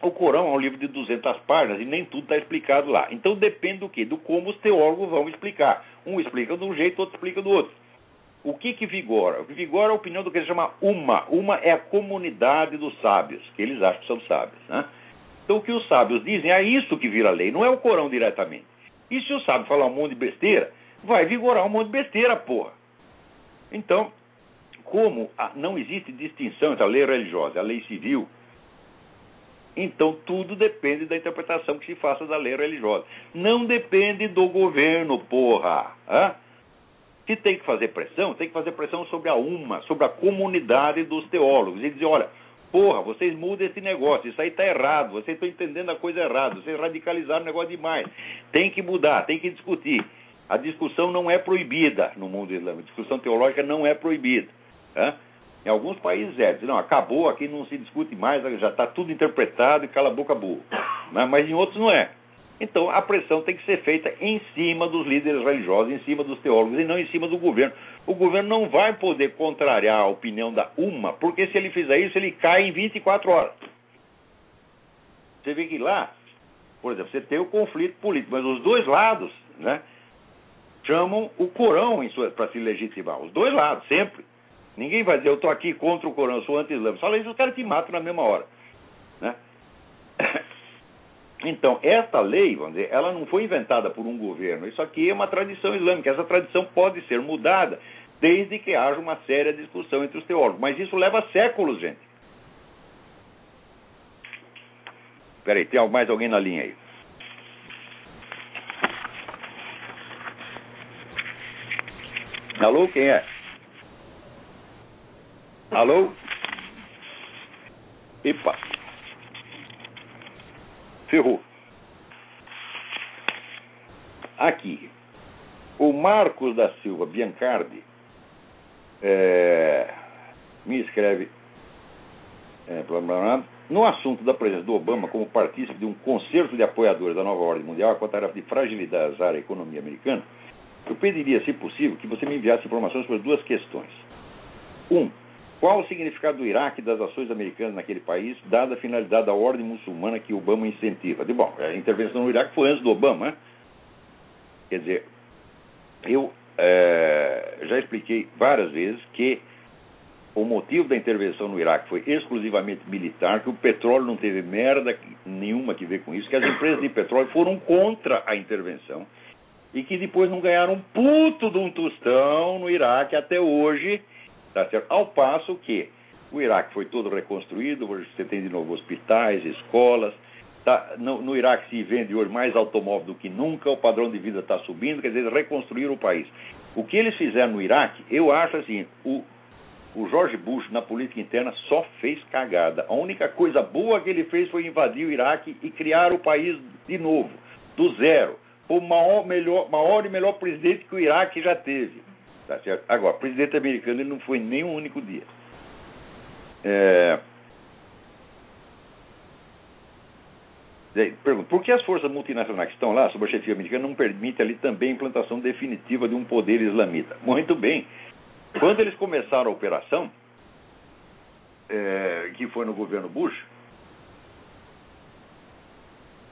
Speaker 2: o Corão é um livro de 200 páginas e nem tudo está explicado lá. Então depende do quê? Do como os teólogos vão explicar. Um explica de um jeito, outro explica do outro. O que que vigora? O que vigora é a opinião do que se chama uma. Uma é a comunidade dos sábios, que eles acham que são sábios. Né? Então o que os sábios dizem é isso que vira lei, não é o Corão diretamente. E se o sábio falar um monte de besteira, vai vigorar um monte de besteira, porra. Então, como não existe distinção entre a lei religiosa e a lei civil, então tudo depende da interpretação que se faça da lei religiosa. Não depende do governo, porra. Hã? Se tem que fazer pressão, tem que fazer pressão sobre a UMA, sobre a comunidade dos teólogos, e dizer, olha, porra, vocês mudem esse negócio, isso aí está errado, vocês estão entendendo a coisa errada, vocês radicalizaram o negócio demais. Tem que mudar, tem que discutir. A discussão não é proibida no mundo islâmico, a discussão teológica não é proibida. Né? Em alguns países é, não, acabou, aqui não se discute mais, já está tudo interpretado e cala a boca burro. Né? Mas em outros não é. Então a pressão tem que ser feita em cima dos líderes religiosos, em cima dos teólogos e não em cima do governo. O governo não vai poder contrariar a opinião da UMA, porque se ele fizer isso, ele cai em 24 horas. Você vê que lá, por exemplo, você tem o conflito político, mas os dois lados né, chamam o Corão para se legitimar. Os dois lados, sempre. Ninguém vai dizer, eu estou aqui contra o Corão, sou anti-islâmico. Fala isso, os caras te matam na mesma hora. Né? Então, esta lei, vamos dizer, ela não foi inventada por um governo. Isso aqui é uma tradição islâmica. Essa tradição pode ser mudada desde que haja uma séria discussão entre os teólogos. Mas isso leva séculos, gente. Peraí, tem mais alguém na linha aí? Alô, quem é? Alô? Epa. Ferrou. Aqui. O Marcos da Silva Biancardi é, me escreve é, blá, blá, blá, no assunto da presença do Obama como partícipe de um concerto de apoiadores da nova ordem mundial com a tarefa de fragilizar a economia americana, eu pediria, se possível, que você me enviasse informações sobre duas questões. Um, qual o significado do Iraque das ações americanas naquele país, dada a finalidade da ordem muçulmana que Obama incentiva? De, bom, a intervenção no Iraque foi antes do Obama, né? Quer dizer, eu é, já expliquei várias vezes que o motivo da intervenção no Iraque foi exclusivamente militar, que o petróleo não teve merda nenhuma que ver com isso, que as empresas de petróleo foram contra a intervenção e que depois não ganharam um puto de um tostão no Iraque até hoje Tá certo? Ao passo que o Iraque foi todo reconstruído, hoje você tem de novo hospitais, escolas. Tá, no, no, Iraque se vende hoje mais automóvel do que nunca, o padrão de vida está subindo, quer dizer, reconstruíram o país. O que eles fizeram no Iraque, eu acho assim, o, o George Bush na política interna só fez cagada. A única coisa boa que ele fez foi invadir o Iraque e criar o país de novo, do zero. O maior, melhor, maior e melhor presidente que o Iraque já teve. Tá certo? Agora, presidente americano ele não foi nem um único dia. É... Pergunta, por que as forças multinacionais que estão lá, sob a chefia americana, não permitem ali também a implantação definitiva de um poder islamita? Muito bem. Quando eles começaram a operação, é, que foi no governo Bush,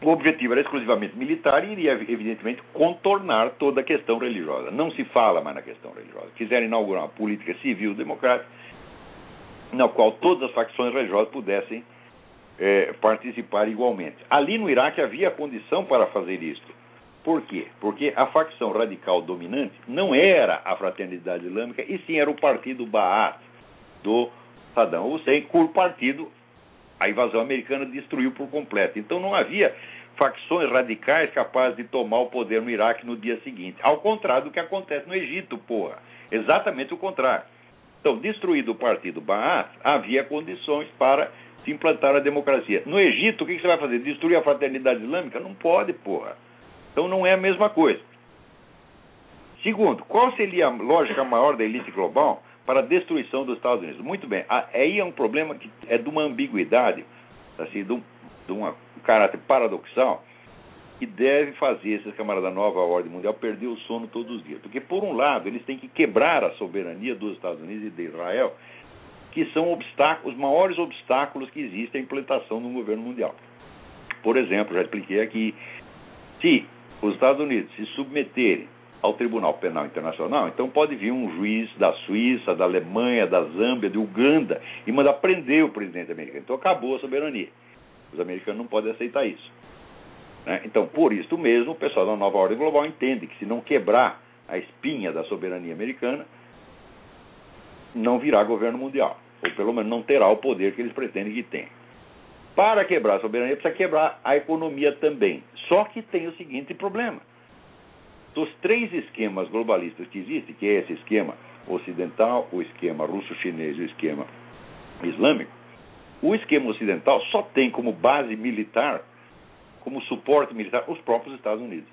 Speaker 2: o objetivo era exclusivamente militar e iria, evidentemente, contornar toda a questão religiosa. Não se fala mais na questão religiosa. Quiseram inaugurar uma política civil democrática na qual todas as facções religiosas pudessem é, participar igualmente. Ali no Iraque havia condição para fazer isso. Por quê? Porque a facção radical dominante não era a Fraternidade Islâmica, e sim era o partido Ba'ath do Saddam Hussein, cujo partido a invasão americana destruiu por completo. Então não havia facções radicais capazes de tomar o poder no Iraque no dia seguinte. Ao contrário do que acontece no Egito, porra. Exatamente o contrário. Então, destruído o partido Baath, havia condições para se implantar a democracia. No Egito, o que você vai fazer? Destruir a fraternidade islâmica? Não pode, porra. Então não é a mesma coisa. Segundo, qual seria a lógica maior da elite global para a destruição dos Estados Unidos? Muito bem, aí é um problema que é de uma ambiguidade, assim, de um, de um caráter paradoxal, que deve fazer esses camaradas da nova ordem mundial perder o sono todos os dias. Porque, por um lado, eles têm que quebrar a soberania dos Estados Unidos e de Israel, que são obstáculos, os maiores obstáculos que existem à implantação de um governo mundial. Por exemplo, já expliquei aqui, se os Estados Unidos se submeterem ao Tribunal Penal Internacional, então pode vir um juiz da Suíça, da Alemanha, da Zâmbia, de Uganda e mandar prender o presidente americano. Então acabou a soberania. Os americanos não podem aceitar isso. Né? Então, por isso mesmo, o pessoal da nova ordem global entende que se não quebrar a espinha da soberania americana, não virá governo mundial. Ou pelo menos não terá o poder que eles pretendem que tenha. Para quebrar a soberania, precisa quebrar a economia também. Só que tem o seguinte problema dos três esquemas globalistas que existem, que é esse esquema ocidental, o esquema russo-chinês e o esquema islâmico, o esquema ocidental só tem como base militar, como suporte militar, os próprios Estados Unidos.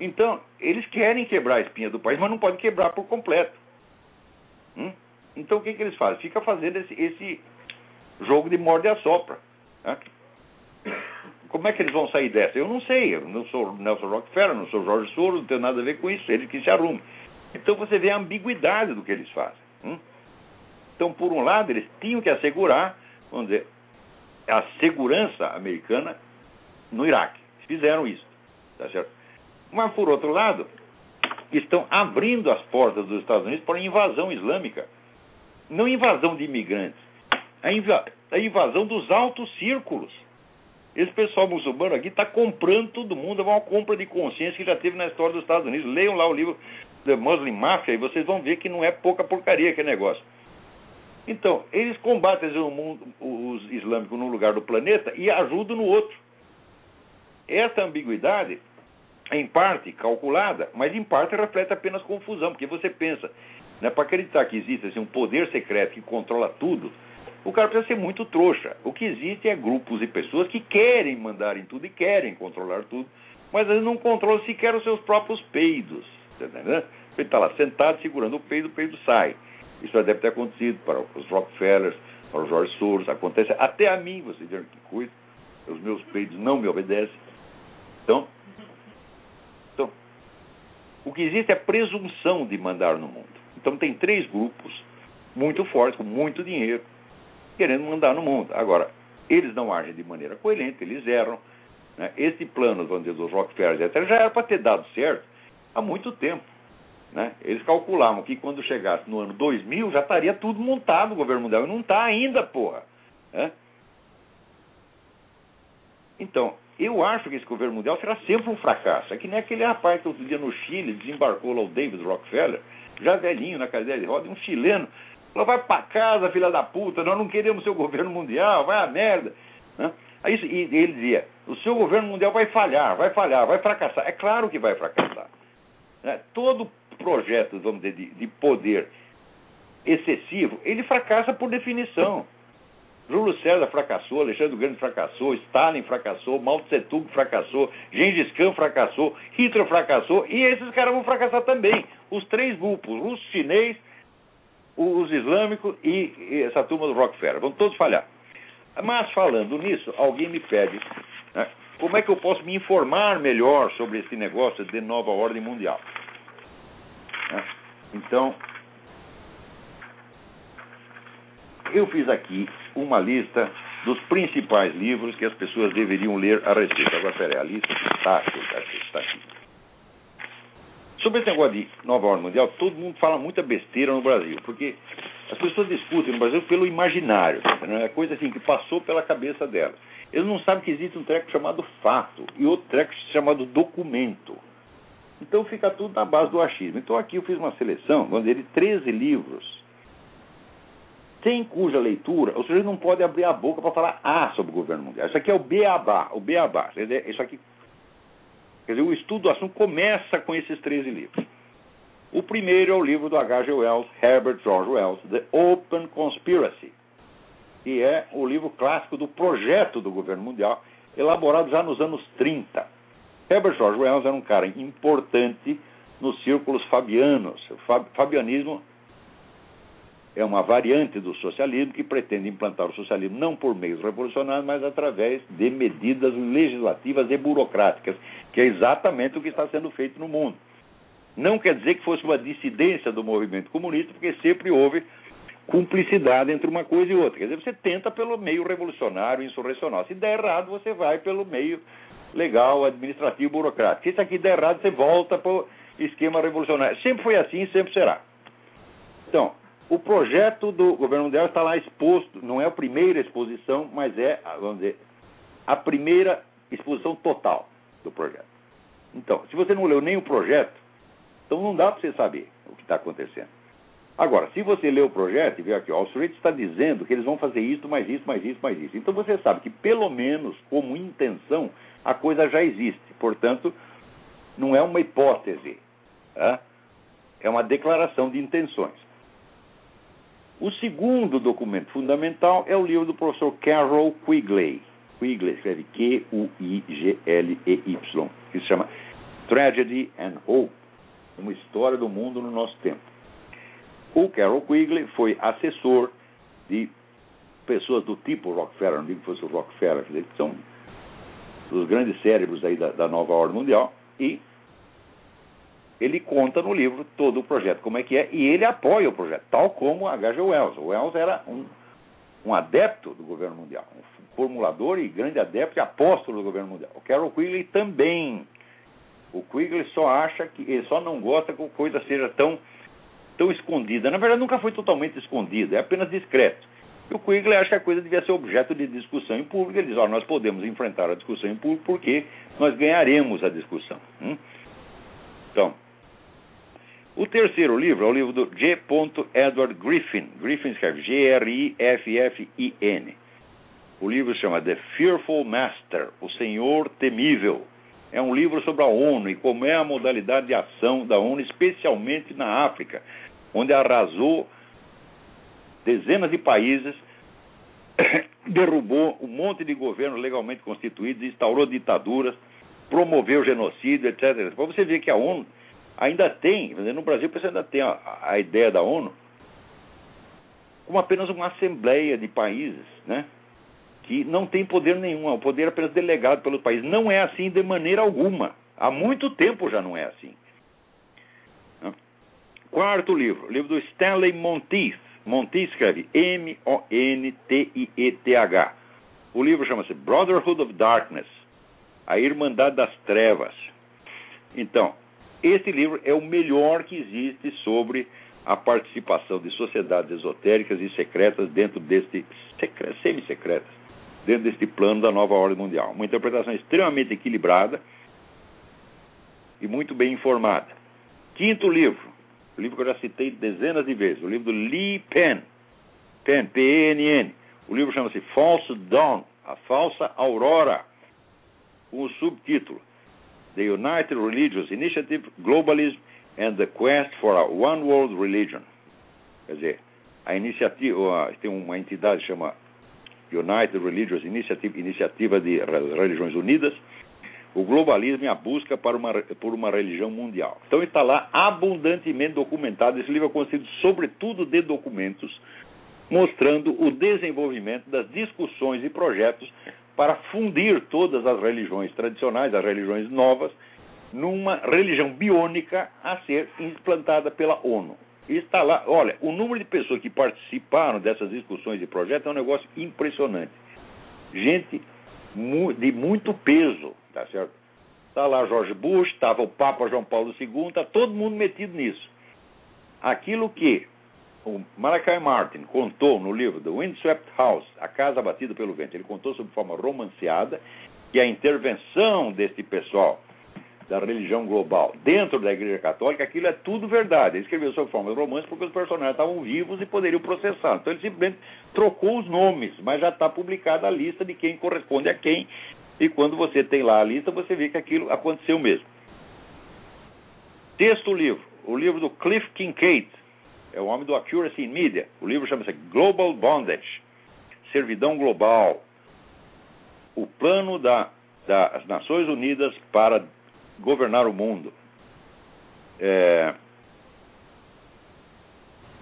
Speaker 2: Então, eles querem quebrar a espinha do país, mas não podem quebrar por completo. Hum? Então, o que, que eles fazem? Fica fazendo esse, esse jogo de morde a sopra. Né? Como é que eles vão sair dessa? Eu não sei. Eu não sou Nelson Rockefeller, não sou Jorge Soros, não tenho nada a ver com isso. Eles que se arrumem. Então você vê a ambiguidade do que eles fazem. Hum? Então, por um lado, eles tinham que assegurar, vamos dizer, a segurança americana no Iraque. Fizeram isso. Tá certo? Mas, por outro lado, estão abrindo as portas dos Estados Unidos para a invasão islâmica. Não invasão de imigrantes, a, inv a invasão dos altos círculos. Esse pessoal muçulmano aqui está comprando todo mundo, é uma compra de consciência que já teve na história dos Estados Unidos. Leiam lá o livro The Muslim Mafia e vocês vão ver que não é pouca porcaria aquele negócio. Então, eles combatem o mundo, os islâmicos num lugar do planeta e ajudam no outro. Essa ambiguidade, em parte calculada, mas em parte reflete apenas confusão, porque você pensa, né, para acreditar que existe assim, um poder secreto que controla tudo, o cara precisa ser muito trouxa. O que existe é grupos e pessoas que querem mandar em tudo e querem controlar tudo, mas eles não controlam sequer os seus próprios peidos. Tá Ele está lá sentado segurando o peido, o peido sai. Isso já deve ter acontecido para os Rockefellers, para o George Soros, acontece até a mim, vocês viram que coisa. Os meus peidos não me obedecem. Então, então, o que existe é presunção de mandar no mundo. Então tem três grupos muito fortes, com muito dinheiro, querendo mandar no mundo. Agora, eles não agem de maneira coerente, eles erram. Né? Esse plano, dizer, dos Rockefeller, etc., já era para ter dado certo há muito tempo. Né? Eles calculavam que quando chegasse no ano 2000 já estaria tudo montado o governo mundial. E não está ainda, porra. Né? Então, eu acho que esse governo mundial será sempre um fracasso. É que nem aquele rapaz que outro dia no Chile desembarcou lá o David Rockefeller, já velhinho na cadeira de roda, um chileno, Falou, vai pra casa, filha da puta, nós não queremos seu governo mundial, vai a merda. Né? Aí, e ele dizia, o seu governo mundial vai falhar, vai falhar, vai fracassar. É claro que vai fracassar. Né? Todo projeto, vamos dizer, de, de poder excessivo, ele fracassa por definição. Júlio César fracassou, Alexandre Grande fracassou, Stalin fracassou, Mao Tse Tung fracassou, Gengis Khan fracassou, Hitler fracassou e esses caras vão fracassar também. Os três grupos, russo, chinês os islâmicos e, essa turma do Rockefeller. Vão todos falhar. Mas falando nisso, alguém me pede né, como é que eu posso me informar melhor sobre esse negócio de nova ordem mundial. Né? Então, eu fiz aqui uma lista dos principais livros que as pessoas deveriam ler a respeito. Agora, peraí, a lista está aqui, está aqui. Sobre esse negócio de nova ordem mundial, todo mundo fala muita besteira no Brasil, porque as pessoas discutem no Brasil pelo imaginário, né? é coisa assim que passou pela cabeça delas. Eles não sabem que existe um treco chamado fato e outro treco chamado documento. Então fica tudo na base do achismo. Então aqui eu fiz uma seleção, vamos dizer, de 13 livros sem cuja leitura o sujeito não pode abrir a boca para falar A sobre o governo mundial. Isso aqui é o beabá, o beabá. Isso aqui, quer dizer, o estudo do assunto começa com esses 13 livros. O primeiro é o livro do H.G. Wells, Herbert George Wells, The Open Conspiracy, que é o livro clássico do projeto do governo mundial, elaborado já nos anos 30. Herbert George Wells era um cara importante nos círculos fabianos. O fabianismo é uma variante do socialismo que pretende implantar o socialismo não por meios revolucionários, mas através de medidas legislativas e burocráticas, que é exatamente o que está sendo feito no mundo. Não quer dizer que fosse uma dissidência do movimento comunista, porque sempre houve cumplicidade entre uma coisa e outra. Quer dizer, você tenta pelo meio revolucionário, insurrecional. Se der errado, você vai pelo meio legal, administrativo, burocrático. Se isso aqui der errado, você volta para o esquema revolucionário. Sempre foi assim e sempre será. Então, o projeto do governo mundial está lá exposto, não é a primeira exposição, mas é, vamos dizer, a primeira exposição total do projeto. Então, se você não leu nem o projeto, então não dá para você saber o que está acontecendo. Agora, se você lê o projeto e vê aqui, ó, o sujeito está dizendo que eles vão fazer isso, mais isso, mais isso, mais isso. Então você sabe que, pelo menos, como intenção, a coisa já existe. Portanto, não é uma hipótese. Tá? É uma declaração de intenções. O segundo documento fundamental é o livro do professor Carol Quigley. Quigley escreve Q-U-I-G-L-E-Y, que se chama Tragedy and Hope, uma história do mundo no nosso tempo. O Carol Quigley foi assessor de pessoas do tipo Rockefeller, não digo que fosse o Rockefeller, que são os grandes cérebros aí da, da nova ordem mundial, e ele conta no livro todo o projeto, como é que é, e ele apoia o projeto, tal como H.G. Wells. O Wells era um, um adepto do governo mundial, um formulador e grande adepto e apóstolo do governo mundial. O Carol Quigley também. O Quigley só acha que ele só não gosta que a coisa seja tão, tão escondida. Na verdade, nunca foi totalmente escondida, é apenas discreto. E o Quigley acha que a coisa devia ser objeto de discussão em público. Ele diz: oh, nós podemos enfrentar a discussão em público porque nós ganharemos a discussão. Hum? Então, o terceiro livro é o livro do G. Edward Griffin. Griffin escreve G-R-I-F-F-I-N. O livro se chama The Fearful Master, O Senhor Temível. É um livro sobre a ONU e como é a modalidade de ação da ONU, especialmente na África, onde arrasou dezenas de países, derrubou um monte de governos legalmente constituídos, instaurou ditaduras, promoveu genocídio, etc. Para você ver que a ONU ainda tem, no Brasil você ainda tem a, a ideia da ONU como apenas uma assembleia de países, né? Que não tem poder nenhum, é um poder apenas delegado pelo país. Não é assim de maneira alguma. Há muito tempo já não é assim. Quarto livro, livro do Stanley Monteith. Monteith escreve M-O-N-T-I-E-T-H. O livro chama-se Brotherhood of Darkness, a Irmandade das Trevas. Então, este livro é o melhor que existe sobre a participação de sociedades esotéricas e secretas dentro deste semi-secretas, dentro deste plano da nova ordem mundial. Uma interpretação extremamente equilibrada e muito bem informada. Quinto livro, o livro que eu já citei dezenas de vezes, o livro do Lee Penn, Penn, P-E-N-N. O livro chama-se False Dawn, a falsa aurora, com o subtítulo the United Religious Initiative, Globalism and the Quest for a One World Religion. Quer dizer, a iniciativa, tem uma entidade que chama United Religious Initiative, Iniciativa de Religiões Unidas, o globalismo e a busca para uma, por uma religião mundial. Então está lá abundantemente documentado. Esse livro é constituído sobretudo de documentos mostrando o desenvolvimento das discussões e projetos para fundir todas as religiões tradicionais, as religiões novas, numa religião biônica a ser implantada pela ONU. E está lá, olha, o número de pessoas que participaram dessas discussões e projetos é um negócio impressionante. Gente de muito peso, tá certo? Está lá George Bush, estava o Papa João Paulo II, está todo mundo metido nisso. Aquilo que o Malachi Martin contou no livro The Windswept House, A Casa Batida pelo Vento, ele contou sob forma romanceada que a intervenção deste pessoal da religião global dentro da Igreja Católica, aquilo é tudo verdade. Ele escreveu sobre formas românticas porque os personagens estavam vivos e poderiam processar. Então ele simplesmente trocou os nomes, mas já está publicada a lista de quem corresponde a quem. E quando você tem lá a lista, você vê que aquilo aconteceu mesmo. Texto livro, o livro do Cliff Kincaid, é o homem do Accuracy in Media. O livro chama-se Global Bondage, Servidão Global. O plano da, das Nações Unidas para governar o mundo. É,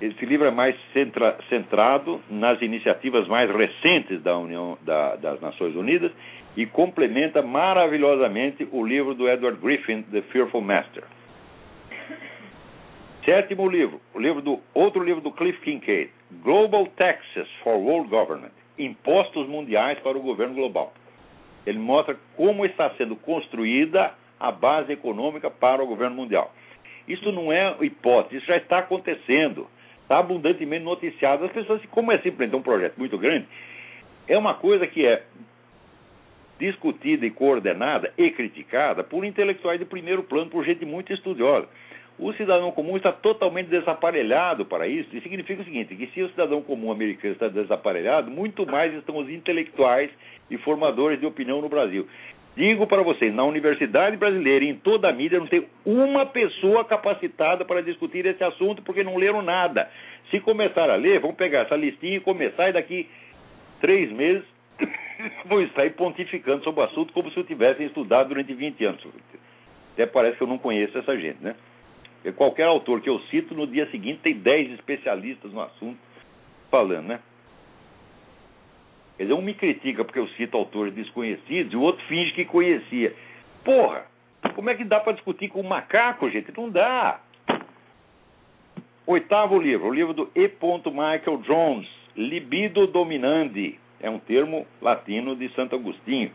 Speaker 2: esse livro é mais centra, centrado nas iniciativas mais recentes da União da, das Nações Unidas e complementa maravilhosamente o livro do Edward Griffin, The Fearful Master. Sétimo livro, o livro do outro livro do Cliff Kincaid, Global Taxes for World Government, Impostos Mundiais para o Governo Global. Ele mostra como está sendo construída a base econômica para o governo mundial. Isso não é hipótese, isso já está acontecendo, está abundantemente noticiado. As pessoas, como é simplesmente um projeto muito grande, é uma coisa que é discutida e coordenada e criticada por intelectuais de primeiro plano, por gente muito estudiosa. O cidadão comum está totalmente desaparelhado para isso, e significa o seguinte: que se o cidadão comum americano está desaparelhado, muito mais estão os intelectuais e formadores de opinião no Brasil. Digo para vocês, na universidade brasileira em toda a mídia não tem uma pessoa capacitada para discutir esse assunto porque não leram nada. Se começar a ler, vão pegar essa listinha e começar e daqui três meses vão estar pontificando sobre o assunto como se eu tivesse estudado durante 20 anos. Até parece que eu não conheço essa gente, né? Qualquer autor que eu cito, no dia seguinte tem 10 especialistas no assunto falando, né? Quer dizer, um me critica porque eu cito autores desconhecidos e o outro finge que conhecia. Porra, como é que dá para discutir com um macaco, gente? Não dá. Oitavo livro, o livro do E. Michael Jones, Libido Dominandi. É um termo latino de Santo Agostinho.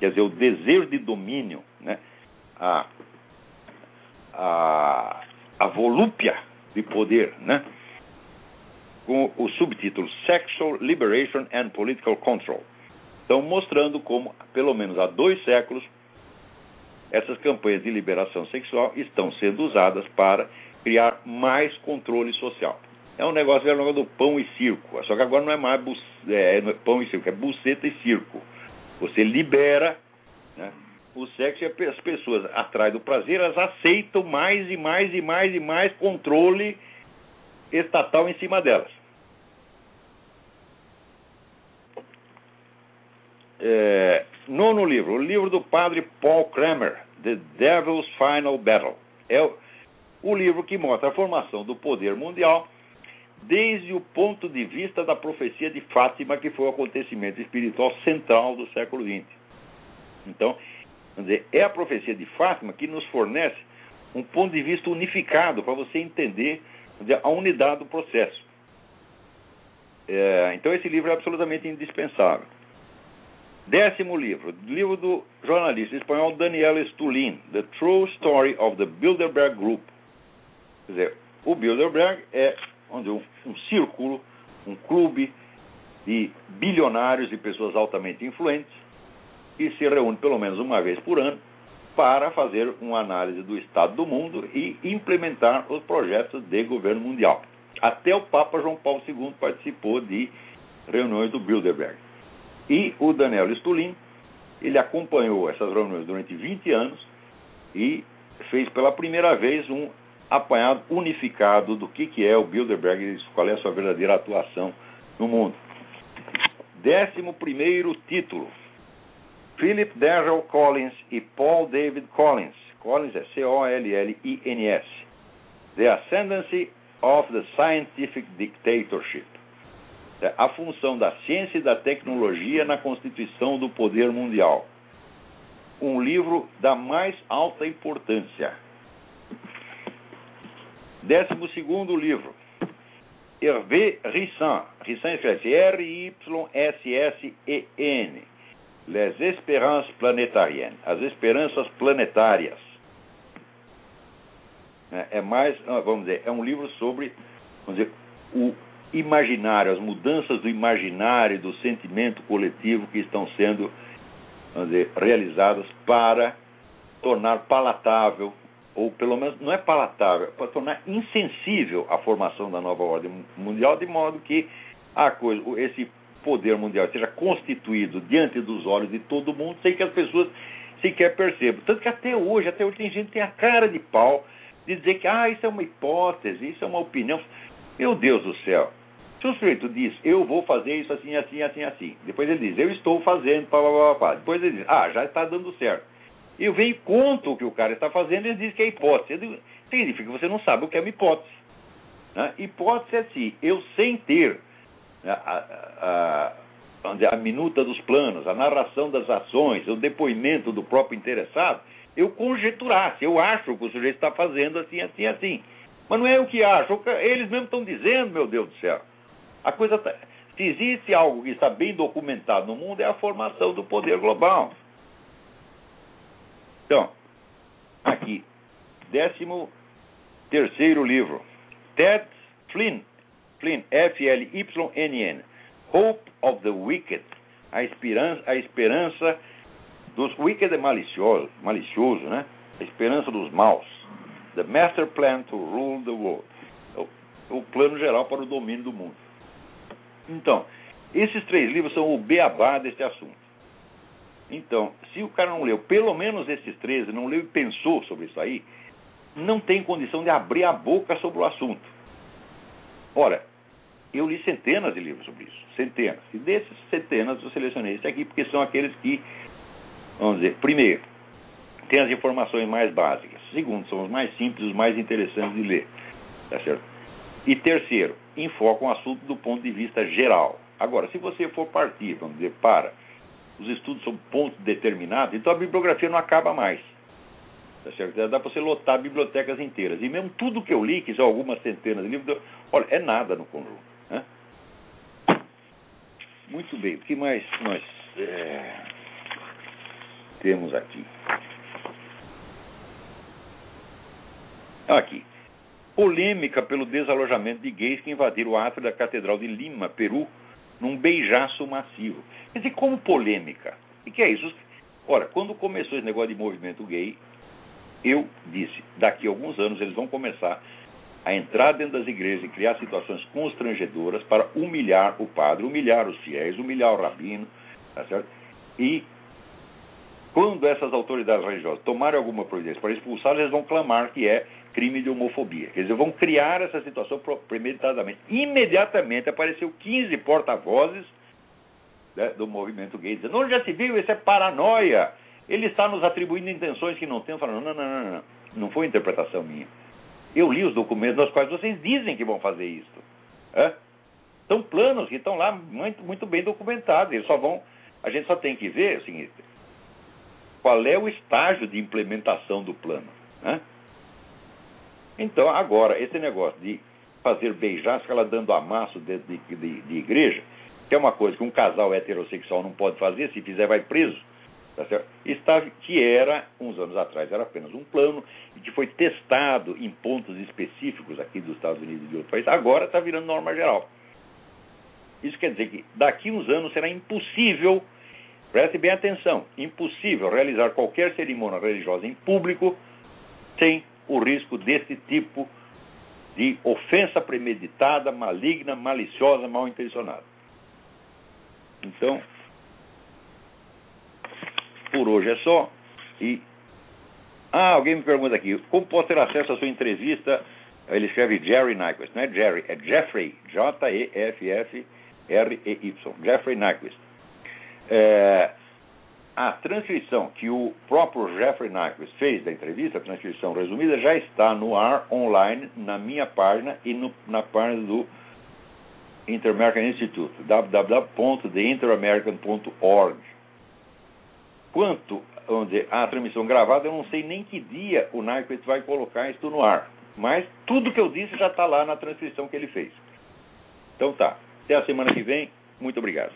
Speaker 2: Quer dizer, o desejo de domínio, né? a, a, volúpia de poder, né? com o subtítulo Sexual Liberation and Political Control. Estão mostrando como, pelo menos há dois séculos, essas campanhas de liberação sexual estão sendo usadas para criar mais controle social. É um negócio é um negócio do pão e circo. Só que agora não é mais é, é pão e circo, é buceta e circo. Você libera né, o sexo e as pessoas, atrás do prazer, elas aceitam mais e mais e mais e mais controle estatal em cima delas. É, nono livro, o livro do padre Paul Kramer, The Devil's Final Battle. É o, o livro que mostra a formação do poder mundial desde o ponto de vista da profecia de Fátima, que foi o acontecimento espiritual central do século XX. Então, dizer, é a profecia de Fátima que nos fornece um ponto de vista unificado para você entender dizer, a unidade do processo. É, então, esse livro é absolutamente indispensável. Décimo livro, livro do jornalista espanhol Daniel Stulin, The True Story of the Bilderberg Group. Quer dizer, o Bilderberg é onde um, um círculo, um clube de bilionários e pessoas altamente influentes que se reúne pelo menos uma vez por ano para fazer uma análise do estado do mundo e implementar os projetos de governo mundial. Até o Papa João Paulo II participou de reuniões do Bilderberg. E o Daniel Stulin, ele acompanhou essas reuniões durante 20 anos e fez pela primeira vez um apanhado unificado do que, que é o Bilderberg e qual é a sua verdadeira atuação no mundo. Décimo primeiro título. Philip Darrell Collins e Paul David Collins. Collins é C-O-L-L-I-N-S. The Ascendancy of the Scientific Dictatorship. É, a função da ciência e da tecnologia na constituição do poder mundial. Um livro da mais alta importância. Décimo segundo livro. Hervé Rissan. Rissan escreve R-Y-S-S-E-N. Les Espérances Planetariennes. As Esperanças Planetárias. É, é mais, ah, vamos dizer, é um livro sobre, vamos dizer, o imaginário, as mudanças do imaginário, do sentimento coletivo que estão sendo dizer, realizadas para tornar palatável, ou pelo menos não é palatável, para tornar insensível a formação da nova ordem mundial, de modo que a coisa, esse poder mundial seja constituído diante dos olhos de todo mundo, sem que as pessoas sequer percebam. Tanto que até hoje, até hoje tem gente que tem a cara de pau de dizer que ah, isso é uma hipótese, isso é uma opinião. Meu Deus do céu. Se o sujeito diz, eu vou fazer isso assim, assim, assim, assim. Depois ele diz, eu estou fazendo, pá, pá, pá, pá. Depois ele diz, ah, já está dando certo. Eu venho e conto o que o cara está fazendo e ele diz que é hipótese. Significa que você não sabe o que é uma hipótese. Né? Hipótese é se eu, sem ter a, a, a, a minuta dos planos, a narração das ações, o depoimento do próprio interessado, eu conjeturasse, eu acho que o sujeito está fazendo assim, assim, assim. Mas não é o que acho, eles mesmos estão dizendo, meu Deus do céu. A coisa tá, se existe algo que está bem documentado no mundo é a formação do poder global. Então, aqui, décimo terceiro livro, Ted Flynn, Flynn, F-L-Y-N-N, Hope of the Wicked, a esperança, a esperança dos wicked é malicioso, malicioso, né? A esperança dos maus. The Master Plan to Rule the World. O, o plano geral para o domínio do mundo. Então, esses três livros são o beabá desse assunto. Então, se o cara não leu pelo menos esses três, não leu e pensou sobre isso aí, não tem condição de abrir a boca sobre o assunto. Ora, eu li centenas de livros sobre isso, centenas. E desses centenas eu selecionei esse aqui porque são aqueles que, vamos dizer, primeiro, tem as informações mais básicas. Segundo, são os mais simples, os mais interessantes de ler. Tá certo? E terceiro, enfocam o assunto do ponto de vista geral. Agora, se você for partir, vamos dizer, para os estudos sobre pontos determinados, então a bibliografia não acaba mais. Tá certo? Dá para você lotar bibliotecas inteiras. E mesmo tudo que eu li, que são algumas centenas de livros, olha, é nada no conjunto. Muito bem, o que mais nós é, temos aqui? Aqui. Polêmica pelo desalojamento de gays que invadiram o átrio da Catedral de Lima, Peru, num beijaço massivo. Quer dizer, como polêmica? E que é isso? Ora, quando começou esse negócio de movimento gay, eu disse, daqui a alguns anos eles vão começar a entrar dentro das igrejas e criar situações constrangedoras para humilhar o padre, humilhar os fiéis, humilhar o rabino, tá certo? E quando essas autoridades religiosas tomarem alguma providência para expulsá-los, eles vão clamar que é crime de homofobia. Dizer, vão criar essa situação premeditadamente. Imediatamente apareceu 15 porta-vozes né, do movimento gay dizendo: onde já se viu? Isso é paranoia. Ele está nos atribuindo intenções que não tem. Falando: não, não, não, não. Não foi interpretação minha. Eu li os documentos nos quais vocês dizem que vão fazer isso. É? São planos que estão lá muito, muito bem documentados. Eles só vão. A gente só tem que ver o seguinte: qual é o estágio de implementação do plano. Né? Então, agora, esse negócio de fazer beijar, ela dando amasso dentro de, de, de, igreja, que é uma coisa que um casal heterossexual não pode fazer, se fizer vai preso, tá Está, que era, uns anos atrás, era apenas um plano e que foi testado em pontos específicos aqui dos Estados Unidos e de outros países, agora está virando norma geral. Isso quer dizer que daqui uns anos será impossível, preste bem atenção, impossível realizar qualquer cerimônia religiosa em público sem o risco desse tipo de ofensa premeditada, maligna, maliciosa, mal intencionada. Então, por hoje é só. E. Ah, alguém me pergunta aqui, como posso ter acesso à sua entrevista? Ele escreve Jerry Nyquist, não é Jerry, é Jeffrey, J-E-F-F-R-E-Y, Jeffrey Nyquist. É, a transcrição que o próprio Jeffrey Nyquist fez da entrevista, a transcrição resumida, já está no ar online na minha página e no, na página do Inter-American Institute, www.theinteramerican.org. Quanto dizer, à transmissão gravada, eu não sei nem que dia o Nyquist vai colocar isso no ar. Mas tudo que eu disse já está lá na transcrição que ele fez. Então tá. Até a semana que vem. Muito obrigado.